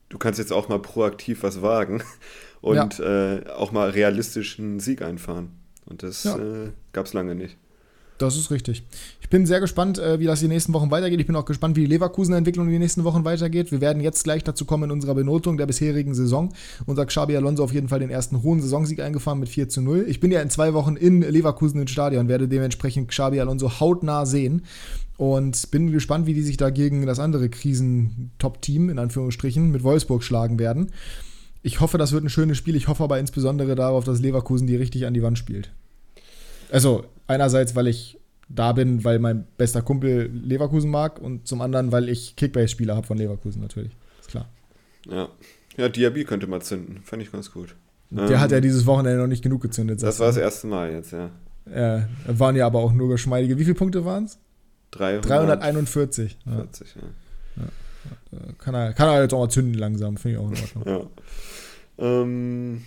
du kannst jetzt auch mal proaktiv was wagen und ja. äh, auch mal realistisch einen Sieg einfahren. Und das ja. äh, gab es lange nicht. Das ist richtig. Ich bin sehr gespannt, äh, wie das die nächsten Wochen weitergeht. Ich bin auch gespannt, wie die Leverkusen-Entwicklung die nächsten Wochen weitergeht. Wir werden jetzt gleich dazu kommen in unserer Benotung der bisherigen Saison. Unser Xabi Alonso auf jeden Fall den ersten hohen Saisonsieg eingefahren mit 4 zu 0. Ich bin ja in zwei Wochen in Leverkusen im Stadion, werde dementsprechend Xabi Alonso hautnah sehen. Und bin gespannt, wie die sich da gegen das andere Krisen-Top-Team, in Anführungsstrichen, mit Wolfsburg schlagen werden. Ich hoffe, das wird ein schönes Spiel. Ich hoffe aber insbesondere darauf, dass Leverkusen die richtig an die Wand spielt. Also, einerseits, weil ich da bin, weil mein bester Kumpel Leverkusen mag und zum anderen, weil ich Kickbase-Spieler habe von Leverkusen natürlich. Ist klar. Ja. Ja, Diaby könnte mal zünden. Fand ich ganz gut. Der ähm, hat ja dieses Wochenende noch nicht genug gezündet. Das war das erste Mal jetzt, ja. Ja, waren ja aber auch nur geschmeidige. Wie viele Punkte waren es? 341. 40, ja. ja. ja. Kann, er, kann er jetzt auch mal zünden langsam, finde ich auch in Ordnung. ja. Ähm,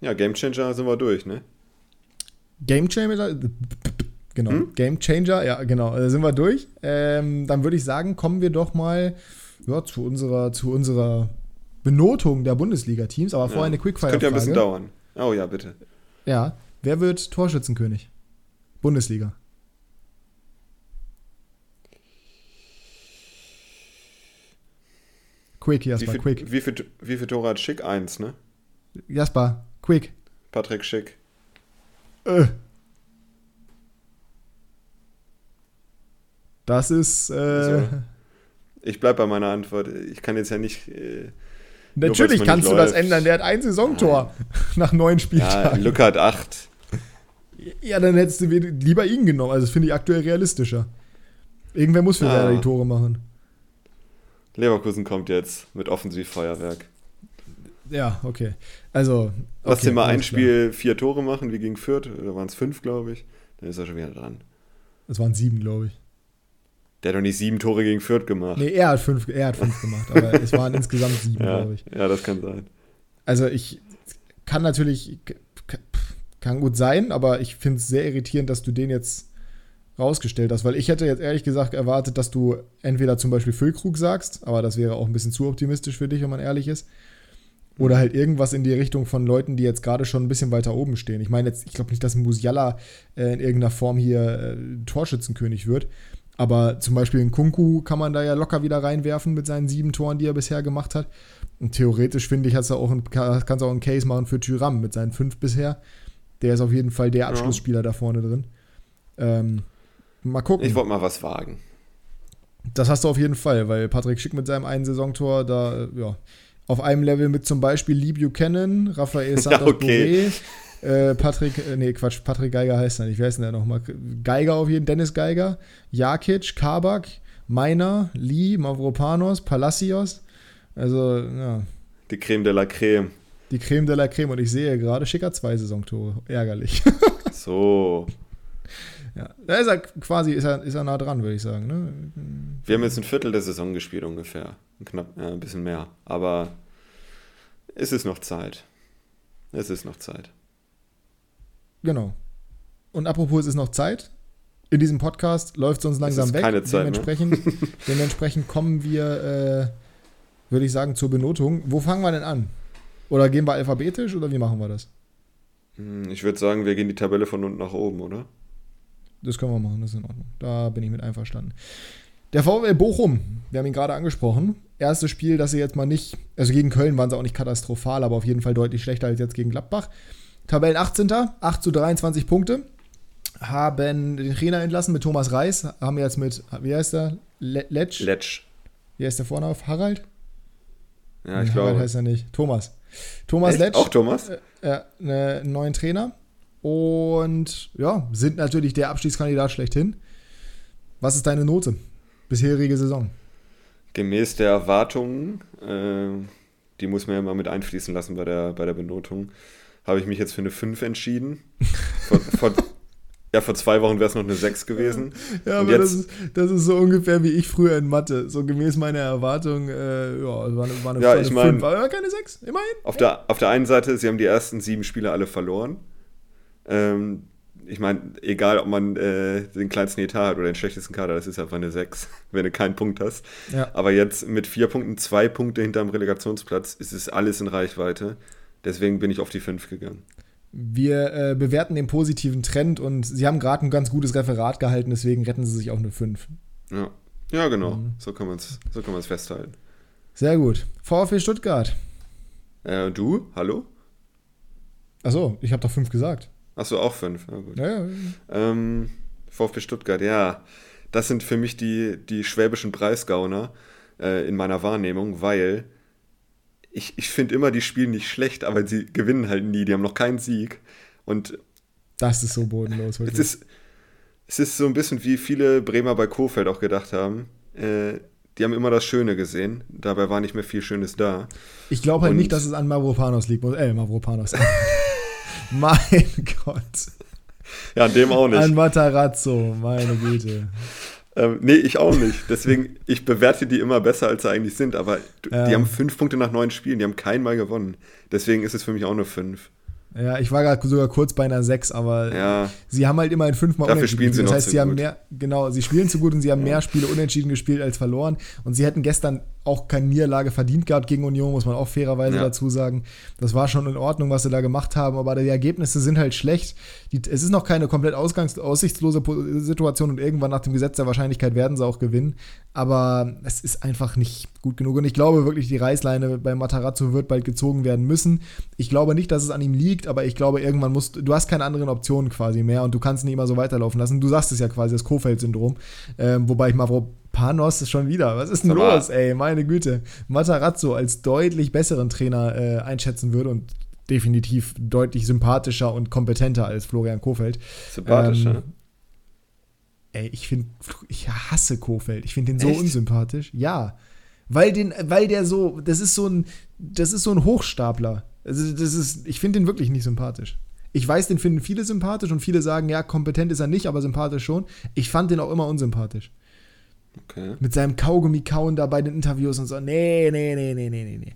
ja, Game Changer sind wir durch, ne? Game Changer, genau, hm? Game Changer, ja, genau, da sind wir durch. Ähm, dann würde ich sagen, kommen wir doch mal ja, zu unserer, zu unserer Benotung der Bundesliga-Teams, aber vorher ja. eine Quickfire. Das könnte ja ein bisschen dauern. Oh ja, bitte. Ja, wer wird Torschützenkönig? Bundesliga. Quick, Jasper, wie viel, quick. Wie viel, wie viel Tore hat Schick? Eins, ne? Jasper, quick. Patrick Schick. Äh. Das ist. Äh, also, ich bleibe bei meiner Antwort. Ich kann jetzt ja nicht. Äh, Natürlich kannst du läuft. das ändern. Der hat ein Saisontor Nein. nach neun Spieltagen. Ja, Lücke hat acht. Ja, dann hättest du lieber ihn genommen. Also, das finde ich aktuell realistischer. Irgendwer muss für ah. Werder die Tore machen. Leverkusen kommt jetzt mit Offensivfeuerwerk. Ja, okay. Also. Lass okay, dir mal ein Spiel klar. vier Tore machen, wie gegen Fürth. Da waren es fünf, glaube ich. Dann ist er schon wieder dran. Es waren sieben, glaube ich. Der hat doch nicht sieben Tore gegen Fürth gemacht. Nee, er hat fünf, er hat fünf gemacht, aber es waren insgesamt sieben, ja, glaube ich. Ja, das kann sein. Also ich kann natürlich, kann gut sein, aber ich finde es sehr irritierend, dass du den jetzt rausgestellt hast, weil ich hätte jetzt ehrlich gesagt erwartet, dass du entweder zum Beispiel Füllkrug sagst, aber das wäre auch ein bisschen zu optimistisch für dich, wenn man ehrlich ist. Oder halt irgendwas in die Richtung von Leuten, die jetzt gerade schon ein bisschen weiter oben stehen. Ich meine jetzt, ich glaube nicht, dass Musiala äh, in irgendeiner Form hier äh, Torschützenkönig wird. Aber zum Beispiel in Kunku kann man da ja locker wieder reinwerfen mit seinen sieben Toren, die er bisher gemacht hat. Und theoretisch finde ich, kannst du auch, ein, kannst auch einen Case machen für Tyram mit seinen fünf bisher. Der ist auf jeden Fall der Abschlussspieler ja. da vorne drin. Ähm, mal gucken. Ich wollte mal was wagen. Das hast du auf jeden Fall, weil Patrick Schick mit seinem einen Saisontor da, ja, auf einem Level mit zum Beispiel Lee Buchanan, Raphael Santos ja, okay. Äh, Patrick, äh, nee, Quatsch, Patrick Geiger heißt er nicht. Wer ist denn der nochmal? Geiger auf jeden Dennis Geiger, Jakic, Kabak, Meiner, Lee, Mavropanos, Palacios. Also, ja. Die Creme de la Creme. Die Creme de la Creme. Und ich sehe gerade, Schicker zwei Saisontore. Ärgerlich. so. Ja, da ist er quasi, ist er, ist er nah dran, würde ich sagen. Ne? Wir haben jetzt ein Viertel der Saison gespielt ungefähr. Knapp, ja, ein bisschen mehr. Aber es ist noch Zeit. Es ist noch Zeit. Genau. Und apropos, es ist noch Zeit. In diesem Podcast läuft es uns langsam es weg. Keine Zeit, dementsprechend, ne? dementsprechend kommen wir, äh, würde ich sagen, zur Benotung. Wo fangen wir denn an? Oder gehen wir alphabetisch oder wie machen wir das? Hm, ich würde sagen, wir gehen die Tabelle von unten nach oben, oder? Das können wir machen, das ist in Ordnung. Da bin ich mit einverstanden. Der VfL Bochum, wir haben ihn gerade angesprochen. Erstes Spiel, das sie jetzt mal nicht, also gegen Köln waren sie auch nicht katastrophal, aber auf jeden Fall deutlich schlechter als jetzt gegen Gladbach. Tabellen 18. 8 zu 23 Punkte. Haben den Trainer entlassen mit Thomas Reis. Haben jetzt mit, wie heißt der? Le Letsch? Letsch. Wie heißt der Vorname? Harald? Ja, ich nee, glaube. Harald heißt er nicht. Thomas. Thomas Echt? Letsch. Auch Thomas? Äh, äh, einen neuen Trainer. Und ja, sind natürlich der Abstiegskandidat schlechthin. Was ist deine Note? Bisherige Saison. Gemäß der Erwartungen, äh, die muss man ja mal mit einfließen lassen bei der, bei der Benotung, habe ich mich jetzt für eine 5 entschieden. Vor, vor, ja, vor zwei Wochen wäre es noch eine 6 gewesen. Ja, aber das ist, das ist so ungefähr wie ich früher in Mathe. So gemäß meiner Erwartung, äh, ja, war eine, war eine, ja, ich mein, 5, aber keine 6, immerhin. Auf, der, auf der einen Seite, sie haben die ersten sieben Spiele alle verloren. Ähm, ich meine, egal ob man äh, den kleinsten Etat hat oder den schlechtesten Kader, das ist einfach eine 6, wenn du keinen Punkt hast. Ja. Aber jetzt mit vier Punkten, zwei Punkte hinterm Relegationsplatz, ist es alles in Reichweite. Deswegen bin ich auf die 5 gegangen. Wir äh, bewerten den positiven Trend und sie haben gerade ein ganz gutes Referat gehalten, deswegen retten sie sich auf eine 5. Ja, ja genau. Mhm. So kann man es so festhalten. Sehr gut. VfB Stuttgart. Äh, du? Hallo? Achso, ich habe doch 5 gesagt. Achso, auch 5. Ja, gut. Ja, ja, ähm, VfB Stuttgart, ja. Das sind für mich die, die schwäbischen Preisgauner äh, in meiner Wahrnehmung, weil ich, ich finde immer, die spielen nicht schlecht, aber sie gewinnen halt nie. Die haben noch keinen Sieg. Und das ist so bodenlos. Es ist, es ist so ein bisschen wie viele Bremer bei Kofeld auch gedacht haben. Äh, die haben immer das Schöne gesehen. Dabei war nicht mehr viel Schönes da. Ich glaube halt Und nicht, dass es an Mavropanos liegt. Äh, Mavropanos. Mein Gott. Ja, an dem auch nicht. An Matarazzo, meine Güte. Ähm, nee, ich auch nicht. Deswegen, ich bewerte die immer besser, als sie eigentlich sind. Aber ja. die haben fünf Punkte nach neun Spielen, die haben kein Mal gewonnen. Deswegen ist es für mich auch nur fünf. Ja, ich war gerade sogar kurz bei einer 6, aber ja. sie haben halt immerhin fünfmal Dafür unentschieden sie Das heißt, sie gut. haben mehr, genau, sie spielen zu gut und sie haben ja. mehr Spiele unentschieden gespielt als verloren. Und sie hätten gestern auch keine Niederlage verdient gehabt gegen Union, muss man auch fairerweise ja. dazu sagen. Das war schon in Ordnung, was sie da gemacht haben, aber die Ergebnisse sind halt schlecht. Die, es ist noch keine komplett ausgangs aussichtslose Situation und irgendwann nach dem Gesetz der Wahrscheinlichkeit werden sie auch gewinnen. Aber es ist einfach nicht gut genug. Und ich glaube wirklich, die Reißleine bei Matarazzo wird bald gezogen werden müssen. Ich glaube nicht, dass es an ihm liegt, aber ich glaube, irgendwann musst du hast keine anderen Optionen quasi mehr und du kannst nicht immer so weiterlaufen lassen. Du sagst es ja quasi, das Kofeld-Syndrom. Ähm, wobei ich Mavro Panos ist schon wieder. Was ist denn Aber los, ey? Meine Güte. Matarazzo als deutlich besseren Trainer äh, einschätzen würde und definitiv deutlich sympathischer und kompetenter als Florian Kofeld. Sympathischer? Ähm, ey, ich finde, ich hasse Kofeld. Ich finde den so Echt? unsympathisch. Ja. Weil, den, weil der so, das ist so ein, das ist so ein Hochstapler. Also das ist, ich finde den wirklich nicht sympathisch. Ich weiß, den finden viele sympathisch und viele sagen, ja, kompetent ist er nicht, aber sympathisch schon. Ich fand den auch immer unsympathisch. Okay. Mit seinem Kaugummi kauen da bei den Interviews und so. Nee, nee, nee, nee, nee, nee, nee.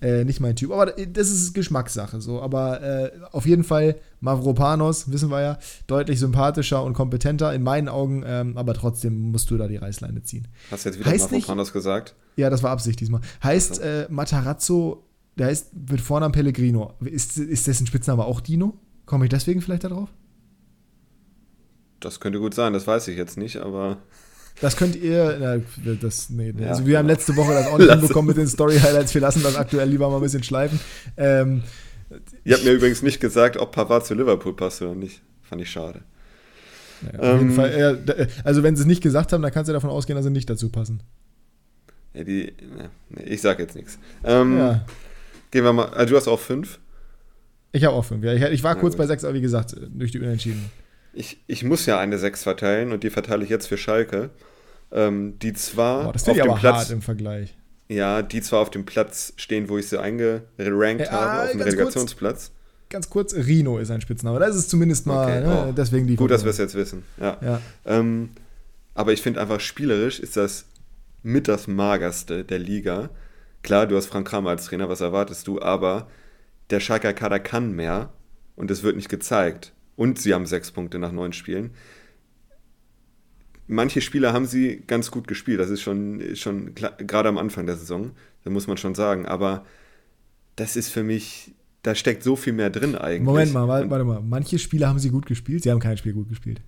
Äh, nicht mein Typ. Aber das ist Geschmackssache so. Aber äh, auf jeden Fall Mavropanos, wissen wir ja, deutlich sympathischer und kompetenter in meinen Augen. Ähm, aber trotzdem musst du da die Reißleine ziehen. Hast du jetzt wieder heißt Mavropanos nicht, gesagt? Ja, das war Absicht diesmal. Heißt äh, Matarazzo, der heißt mit Vornamen Pellegrino. Ist, ist dessen Spitzname auch Dino? Komme ich deswegen vielleicht darauf? Das könnte gut sein, das weiß ich jetzt nicht, aber. Das könnt ihr, na, das, nee, ja. also wir haben letzte Woche das auch nicht hinbekommen mit den Story-Highlights, wir lassen das aktuell lieber mal ein bisschen schleifen. Ähm, ihr habt mir übrigens nicht gesagt, ob Pavard zu Liverpool passt oder nicht. Fand ich schade. Ja, auf ähm, jeden Fall, also wenn sie es nicht gesagt haben, dann kannst du davon ausgehen, dass sie nicht dazu passen. Ja, die, nee, ich sag jetzt nichts. Ähm, ja. Gehen wir mal, also du hast auch fünf? Ich habe auch fünf, ja. Ich, ich war Na kurz gut. bei sechs, aber wie gesagt, durch die Unentschieden. Ich, ich muss ja eine 6 verteilen und die verteile ich jetzt für Schalke. Ähm, die zwar Boah, das auf dem Platz hart im Vergleich. Ja, die zwar auf dem Platz stehen, wo ich sie eingerankt äh, habe, auf dem Relegationsplatz. Kurz, ganz kurz, Rino ist ein Spitzname. Das ist zumindest mal, okay, ne, oh. deswegen die Gut, dass wir es jetzt wissen. Ja. ja. Ähm, aber ich finde einfach spielerisch ist das mit das magerste der Liga. Klar, du hast Frank Kramer als Trainer, was erwartest du? Aber der Schalker Kader kann mehr und es wird nicht gezeigt und sie haben sechs Punkte nach neun Spielen. Manche Spieler haben sie ganz gut gespielt, das ist schon, schon gerade am Anfang der Saison, da muss man schon sagen, aber das ist für mich, da steckt so viel mehr drin eigentlich. Moment mal, warte, warte mal, manche Spieler haben sie gut gespielt, sie haben kein Spiel gut gespielt.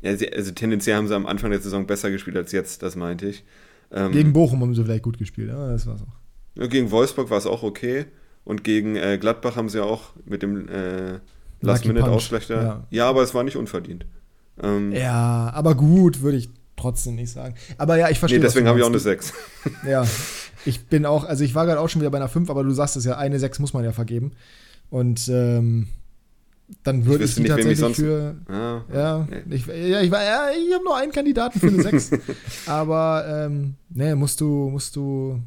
Ja, sie, also tendenziell haben sie am Anfang der Saison besser gespielt als jetzt, das meinte ich. Ähm, gegen Bochum haben sie vielleicht gut gespielt, ja, das war's auch. Gegen Wolfsburg war es auch okay und gegen äh, Gladbach haben sie auch mit dem äh, Last-Minute-Ausschlechter. Ja. ja. aber es war nicht unverdient. Ähm, ja, aber gut, würde ich trotzdem nicht sagen. Aber ja, ich verstehe. Nee, deswegen habe ich auch eine 6. Ja, ich bin auch, also ich war gerade auch schon wieder bei einer 5, aber du sagst es ja, eine 6 muss man ja vergeben. Und ähm, dann würde ich, ich die nicht, tatsächlich für. Ah, ja, nee. ich, ja, ich, ja, ich habe nur einen Kandidaten für eine 6. aber ähm, nee, musst du, musst du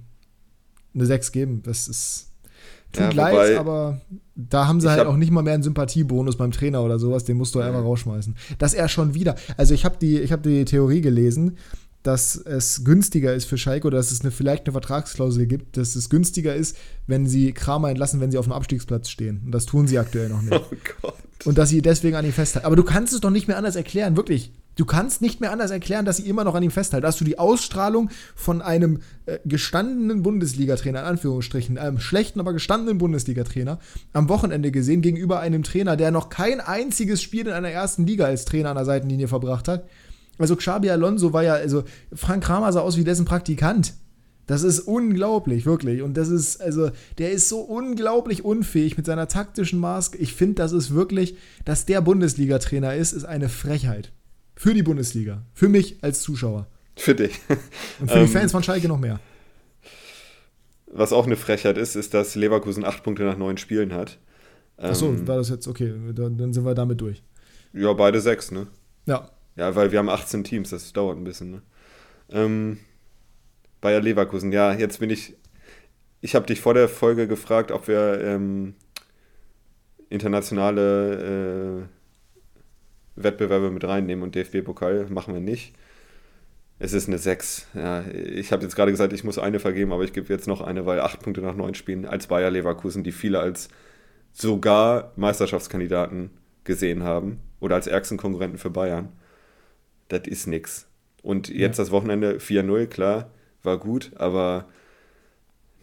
eine 6 geben. Das ist Tut ja, leid, aber da haben sie halt auch nicht mal mehr einen Sympathiebonus beim Trainer oder sowas, den musst du ja. einfach rausschmeißen. Dass er schon wieder, also ich habe die, hab die Theorie gelesen, dass es günstiger ist für Schalke oder dass es eine, vielleicht eine Vertragsklausel gibt, dass es günstiger ist, wenn sie Kramer entlassen, wenn sie auf dem Abstiegsplatz stehen. Und das tun sie aktuell noch nicht. Oh Gott. Und dass sie deswegen an ihm festhalten. Aber du kannst es doch nicht mehr anders erklären, wirklich. Du kannst nicht mehr anders erklären, dass sie immer noch an ihm festhalten. Hast du die Ausstrahlung von einem äh, gestandenen Bundesliga-Trainer, in Anführungsstrichen, einem schlechten, aber gestandenen Bundesliga-Trainer, am Wochenende gesehen gegenüber einem Trainer, der noch kein einziges Spiel in einer ersten Liga als Trainer an der Seitenlinie verbracht hat? Also Xabi Alonso war ja, also Frank Kramer sah aus wie dessen Praktikant. Das ist unglaublich, wirklich. Und das ist, also, der ist so unglaublich unfähig mit seiner taktischen Maske. Ich finde, das ist wirklich, dass der Bundesliga-Trainer ist, ist eine Frechheit. Für die Bundesliga. Für mich als Zuschauer. Für dich. Und für die ähm, Fans von Schalke noch mehr. Was auch eine Frechheit ist, ist, dass Leverkusen acht Punkte nach neun Spielen hat. Achso, ähm, war das jetzt, okay, dann sind wir damit durch. Ja, beide sechs, ne? Ja, ja, weil wir haben 18 Teams, das dauert ein bisschen. Ne? Ähm, Bayer Leverkusen, ja, jetzt bin ich. Ich habe dich vor der Folge gefragt, ob wir ähm, internationale äh, Wettbewerbe mit reinnehmen und DFB-Pokal machen wir nicht. Es ist eine 6. Ja, ich habe jetzt gerade gesagt, ich muss eine vergeben, aber ich gebe jetzt noch eine, weil 8 Punkte nach 9 Spielen als Bayer Leverkusen, die viele als sogar Meisterschaftskandidaten gesehen haben oder als ärgsten Konkurrenten für Bayern das ist nix. Und jetzt ja. das Wochenende 4-0, klar, war gut, aber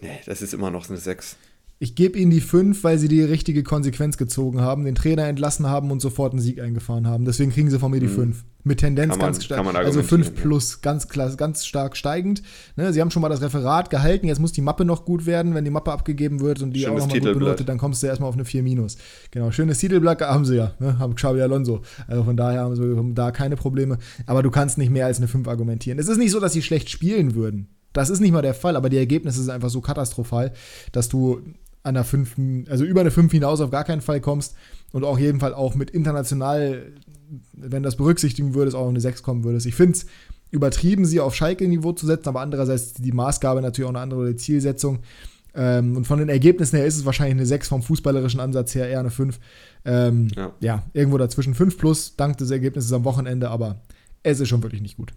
nee, das ist immer noch eine 6. Ich gebe ihnen die 5, weil sie die richtige Konsequenz gezogen haben, den Trainer entlassen haben und sofort einen Sieg eingefahren haben. Deswegen kriegen sie von mir die 5. Mhm. Mit Tendenz man, ganz stark. Also 5 plus, ja. ganz, klar, ganz stark steigend. Ne, sie haben schon mal das Referat gehalten, jetzt muss die Mappe noch gut werden. Wenn die Mappe abgegeben wird und die schönes auch nochmal gut benotet, dann kommst du erstmal auf eine 4 minus. Genau, schönes Titelblatt haben sie ja, ne, haben Xabi Alonso. Also von daher haben sie da keine Probleme. Aber du kannst nicht mehr als eine 5 argumentieren. Es ist nicht so, dass sie schlecht spielen würden. Das ist nicht mal der Fall, aber die Ergebnisse sind einfach so katastrophal, dass du an der 5, also über eine 5 hinaus auf gar keinen Fall kommst und auch jeden Fall auch mit international, wenn das berücksichtigen würdest, auch eine 6 kommen würdest. Ich finde es übertrieben, sie auf Schalke-Niveau zu setzen, aber andererseits die Maßgabe natürlich auch eine andere Zielsetzung. Ähm, und von den Ergebnissen her ist es wahrscheinlich eine 6 vom fußballerischen Ansatz her, eher eine 5. Ähm, ja. ja, irgendwo dazwischen 5 plus, dank des Ergebnisses am Wochenende, aber es ist schon wirklich nicht gut.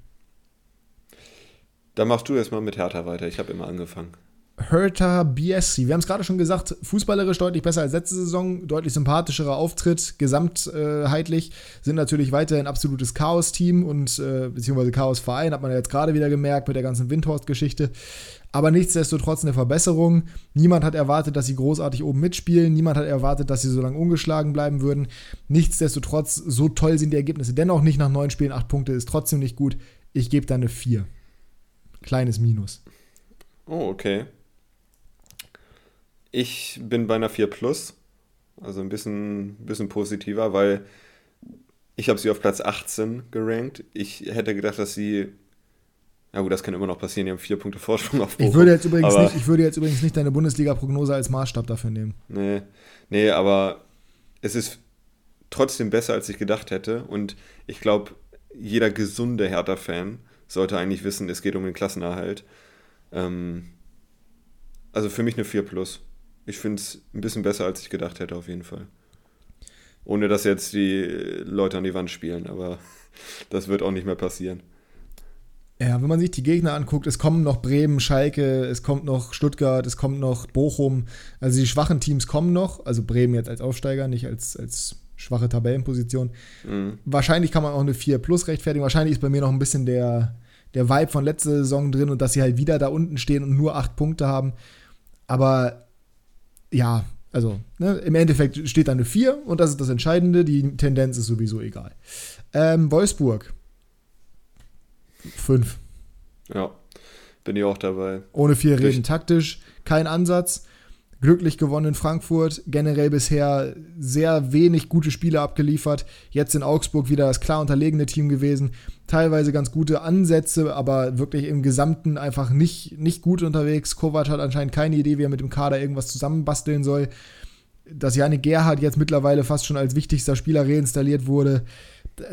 Dann machst du erstmal mit Hertha weiter. Ich habe immer angefangen. Hertha BSC. Wir haben es gerade schon gesagt, fußballerisch deutlich besser als letzte Saison, deutlich sympathischerer Auftritt, gesamtheitlich, sind natürlich weiterhin absolutes Chaos-Team und äh, beziehungsweise Chaos-Verein, hat man ja jetzt gerade wieder gemerkt mit der ganzen Windhorst-Geschichte. Aber nichtsdestotrotz eine Verbesserung. Niemand hat erwartet, dass sie großartig oben mitspielen. Niemand hat erwartet, dass sie so lange ungeschlagen bleiben würden. Nichtsdestotrotz, so toll sind die Ergebnisse. Dennoch nicht nach neun Spielen, acht Punkte, ist trotzdem nicht gut. Ich gebe da eine 4. Kleines Minus. Oh, okay. Ich bin bei einer 4 Plus, also ein bisschen, bisschen positiver, weil ich habe sie auf Platz 18 gerankt. Ich hätte gedacht, dass sie ja gut, das kann immer noch passieren, die haben vier Punkte Vorsprung auf Bochum. Ich würde jetzt übrigens, nicht, ich würde jetzt übrigens nicht deine Bundesliga-Prognose als Maßstab dafür nehmen. Nee, nee, aber es ist trotzdem besser, als ich gedacht hätte. Und ich glaube, jeder gesunde Hertha-Fan sollte eigentlich wissen, es geht um den Klassenerhalt. Ähm, also für mich eine 4 Plus ich finde es ein bisschen besser, als ich gedacht hätte, auf jeden Fall. Ohne dass jetzt die Leute an die Wand spielen, aber das wird auch nicht mehr passieren. Ja, wenn man sich die Gegner anguckt, es kommen noch Bremen, Schalke, es kommt noch Stuttgart, es kommt noch Bochum. Also die schwachen Teams kommen noch. Also Bremen jetzt als Aufsteiger, nicht als, als schwache Tabellenposition. Mhm. Wahrscheinlich kann man auch eine 4 Plus rechtfertigen. Wahrscheinlich ist bei mir noch ein bisschen der, der Vibe von letzter Saison drin und dass sie halt wieder da unten stehen und nur 8 Punkte haben. Aber ja, also ne, im Endeffekt steht da eine 4 und das ist das Entscheidende. Die Tendenz ist sowieso egal. Ähm, Wolfsburg. 5. Ja, bin ich auch dabei. Ohne viel reden. Taktisch, kein Ansatz glücklich gewonnen in Frankfurt, generell bisher sehr wenig gute Spiele abgeliefert. Jetzt in Augsburg wieder das klar unterlegene Team gewesen. Teilweise ganz gute Ansätze, aber wirklich im Gesamten einfach nicht, nicht gut unterwegs. Kovac hat anscheinend keine Idee, wie er mit dem Kader irgendwas zusammenbasteln soll. Dass Janik Gerhardt jetzt mittlerweile fast schon als wichtigster Spieler reinstalliert wurde,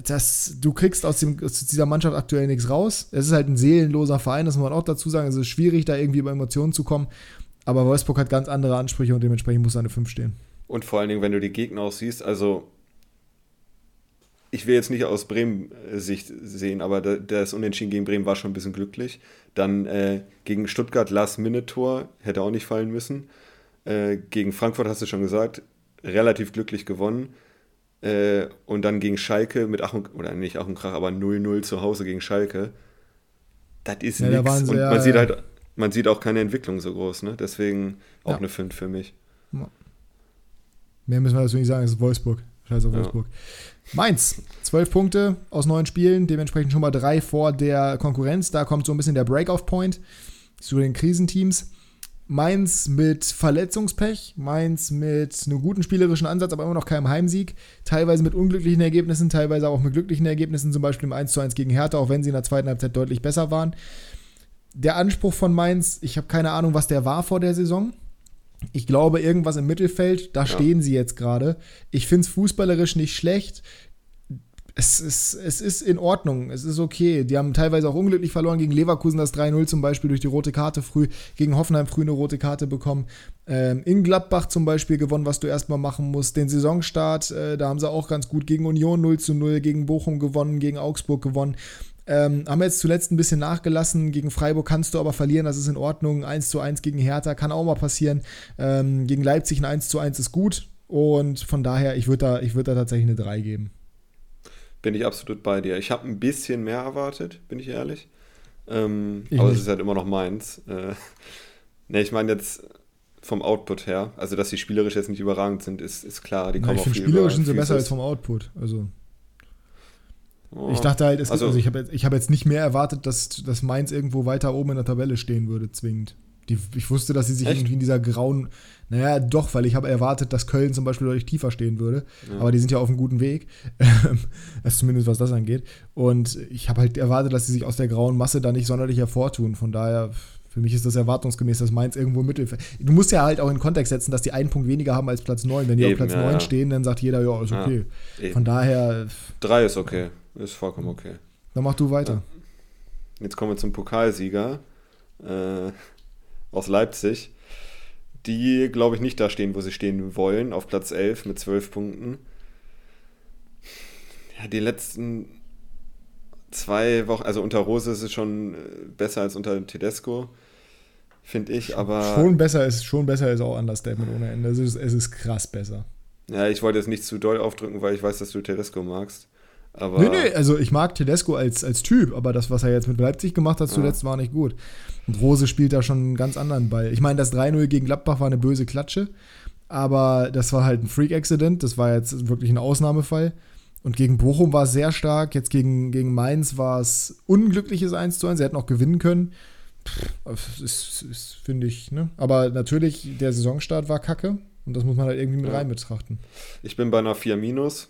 das, du kriegst aus, dem, aus dieser Mannschaft aktuell nichts raus. Es ist halt ein seelenloser Verein, das muss man auch dazu sagen. Es ist schwierig, da irgendwie über Emotionen zu kommen. Aber Wolfsburg hat ganz andere Ansprüche und dementsprechend muss eine 5 stehen. Und vor allen Dingen, wenn du die Gegner auch siehst, also ich will jetzt nicht aus Bremen-Sicht sehen, aber das Unentschieden gegen Bremen war schon ein bisschen glücklich. Dann äh, gegen Stuttgart Last-Minute-Tor, hätte auch nicht fallen müssen. Äh, gegen Frankfurt hast du schon gesagt, relativ glücklich gewonnen. Äh, und dann gegen Schalke mit Ach und, oder nicht Ach und Krach, aber 0-0 zu Hause gegen Schalke. Das ist ja, nichts. Und man sieht halt, man sieht auch keine Entwicklung so groß, ne? Deswegen auch ja. eine 5 für mich. Mehr müssen wir dazu nicht sagen, es ist Wolfsburg. Scheiße Wolfsburg. Ja. Mainz, zwölf Punkte aus neun Spielen, dementsprechend schon mal drei vor der Konkurrenz. Da kommt so ein bisschen der Break-off-Point zu den Krisenteams. Mainz mit Verletzungspech, Mainz mit einem guten spielerischen Ansatz, aber immer noch keinem Heimsieg. Teilweise mit unglücklichen Ergebnissen, teilweise auch mit glücklichen Ergebnissen, zum Beispiel im 1:1 gegen Hertha, auch wenn sie in der zweiten Halbzeit deutlich besser waren. Der Anspruch von Mainz, ich habe keine Ahnung, was der war vor der Saison. Ich glaube, irgendwas im Mittelfeld, da ja. stehen sie jetzt gerade. Ich finde es fußballerisch nicht schlecht. Es ist, es ist in Ordnung, es ist okay. Die haben teilweise auch unglücklich verloren gegen Leverkusen, das 3-0 zum Beispiel durch die rote Karte früh, gegen Hoffenheim früh eine rote Karte bekommen. Ähm, in Gladbach zum Beispiel gewonnen, was du erstmal machen musst. Den Saisonstart, äh, da haben sie auch ganz gut gegen Union 0 0, gegen Bochum gewonnen, gegen Augsburg gewonnen. Ähm, haben wir jetzt zuletzt ein bisschen nachgelassen. Gegen Freiburg kannst du aber verlieren, das ist in Ordnung. 1 zu 1 gegen Hertha kann auch mal passieren. Ähm, gegen Leipzig ein 1 zu 1 ist gut. Und von daher, ich würde da, würd da tatsächlich eine 3 geben. Bin ich absolut bei dir. Ich habe ein bisschen mehr erwartet, bin ich ehrlich. Ähm, ich aber nicht. es ist halt immer noch meins. Äh, ne, ich meine jetzt vom Output her, also dass die spielerisch jetzt nicht überragend sind, ist, ist klar. Die kommen Na, ich finde spielerisch sind sie besser als vom Output. Also. Ich dachte halt, also, also, ich habe jetzt, hab jetzt nicht mehr erwartet, dass, dass Mainz irgendwo weiter oben in der Tabelle stehen würde, zwingend. Die, ich wusste, dass sie sich Echt? irgendwie in dieser grauen. Naja, doch, weil ich habe erwartet, dass Köln zum Beispiel deutlich tiefer stehen würde. Ja. Aber die sind ja auf einem guten Weg. also zumindest was das angeht. Und ich habe halt erwartet, dass sie sich aus der grauen Masse da nicht sonderlich hervortun. Von daher, für mich ist das erwartungsgemäß, dass Mainz irgendwo im Mittelfeld. Du musst ja halt auch in Kontext setzen, dass die einen Punkt weniger haben als Platz 9. Wenn die Eben, auf Platz ja, 9 stehen, dann sagt jeder, ja, ist okay. Von daher. Drei ist okay. Ist vollkommen okay. Dann mach du weiter. Jetzt kommen wir zum Pokalsieger äh, aus Leipzig. Die, glaube ich, nicht da stehen, wo sie stehen wollen, auf Platz 11 mit 12 Punkten. Ja, die letzten zwei Wochen, also unter Rose ist es schon äh, besser als unter Tedesco, finde ich, aber. Schon besser ist, schon besser ist auch Understatement ohne Ende. Es ist, es ist krass besser. Ja, ich wollte jetzt nicht zu doll aufdrücken, weil ich weiß, dass du Tedesco magst. Aber nee, nee, also ich mag Tedesco als, als Typ, aber das, was er jetzt mit Leipzig gemacht hat zuletzt, ja. war nicht gut. Und Rose spielt da schon einen ganz anderen Ball. Ich meine, das 3-0 gegen Gladbach war eine böse Klatsche, aber das war halt ein Freak-Accident, das war jetzt wirklich ein Ausnahmefall. Und gegen Bochum war es sehr stark, jetzt gegen, gegen Mainz war es unglückliches 1 zu 1, sie hätten auch gewinnen können. Das ist, ist finde ich, ne? Aber natürlich, der Saisonstart war kacke und das muss man halt irgendwie mit ja. rein betrachten. Ich bin bei einer 4 minus.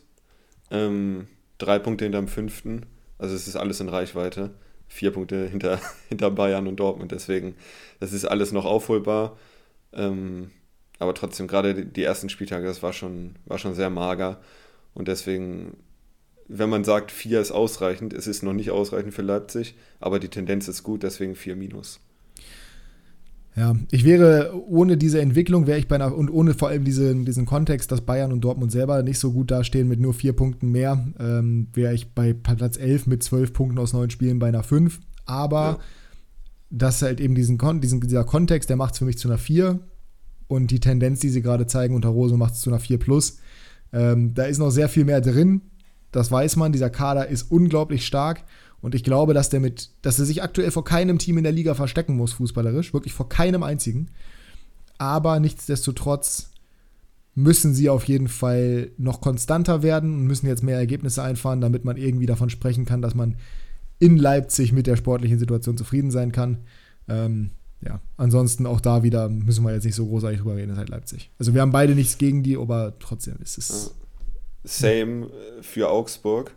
Ähm, drei Punkte hinter dem fünften. Also es ist alles in Reichweite. Vier Punkte hinter, hinter Bayern und Dortmund. Deswegen, das ist alles noch aufholbar. Ähm, aber trotzdem, gerade die, ersten Spieltage, das war schon, war schon sehr mager. Und deswegen, wenn man sagt, vier ist ausreichend, es ist noch nicht ausreichend für Leipzig, aber die Tendenz ist gut, deswegen vier minus. Ja, ich wäre ohne diese Entwicklung, wäre ich bei einer, und ohne vor allem diese, diesen Kontext, dass Bayern und Dortmund selber nicht so gut dastehen mit nur vier Punkten mehr, ähm, wäre ich bei Platz 11 mit zwölf Punkten aus neun Spielen bei einer 5. Aber ja. das halt eben diesen, diesen, dieser Kontext, der macht es für mich zu einer 4. Und die Tendenz, die sie gerade zeigen unter Rose, macht es zu einer 4 plus. Ähm, da ist noch sehr viel mehr drin. Das weiß man. Dieser Kader ist unglaublich stark. Und ich glaube, dass der mit, dass er sich aktuell vor keinem Team in der Liga verstecken muss, fußballerisch, wirklich vor keinem einzigen. Aber nichtsdestotrotz müssen sie auf jeden Fall noch konstanter werden und müssen jetzt mehr Ergebnisse einfahren, damit man irgendwie davon sprechen kann, dass man in Leipzig mit der sportlichen Situation zufrieden sein kann. Ähm, ja, ansonsten auch da wieder müssen wir jetzt nicht so großartig drüber reden, ist halt Leipzig. Also wir haben beide nichts gegen die, aber trotzdem ist es. Same für Augsburg.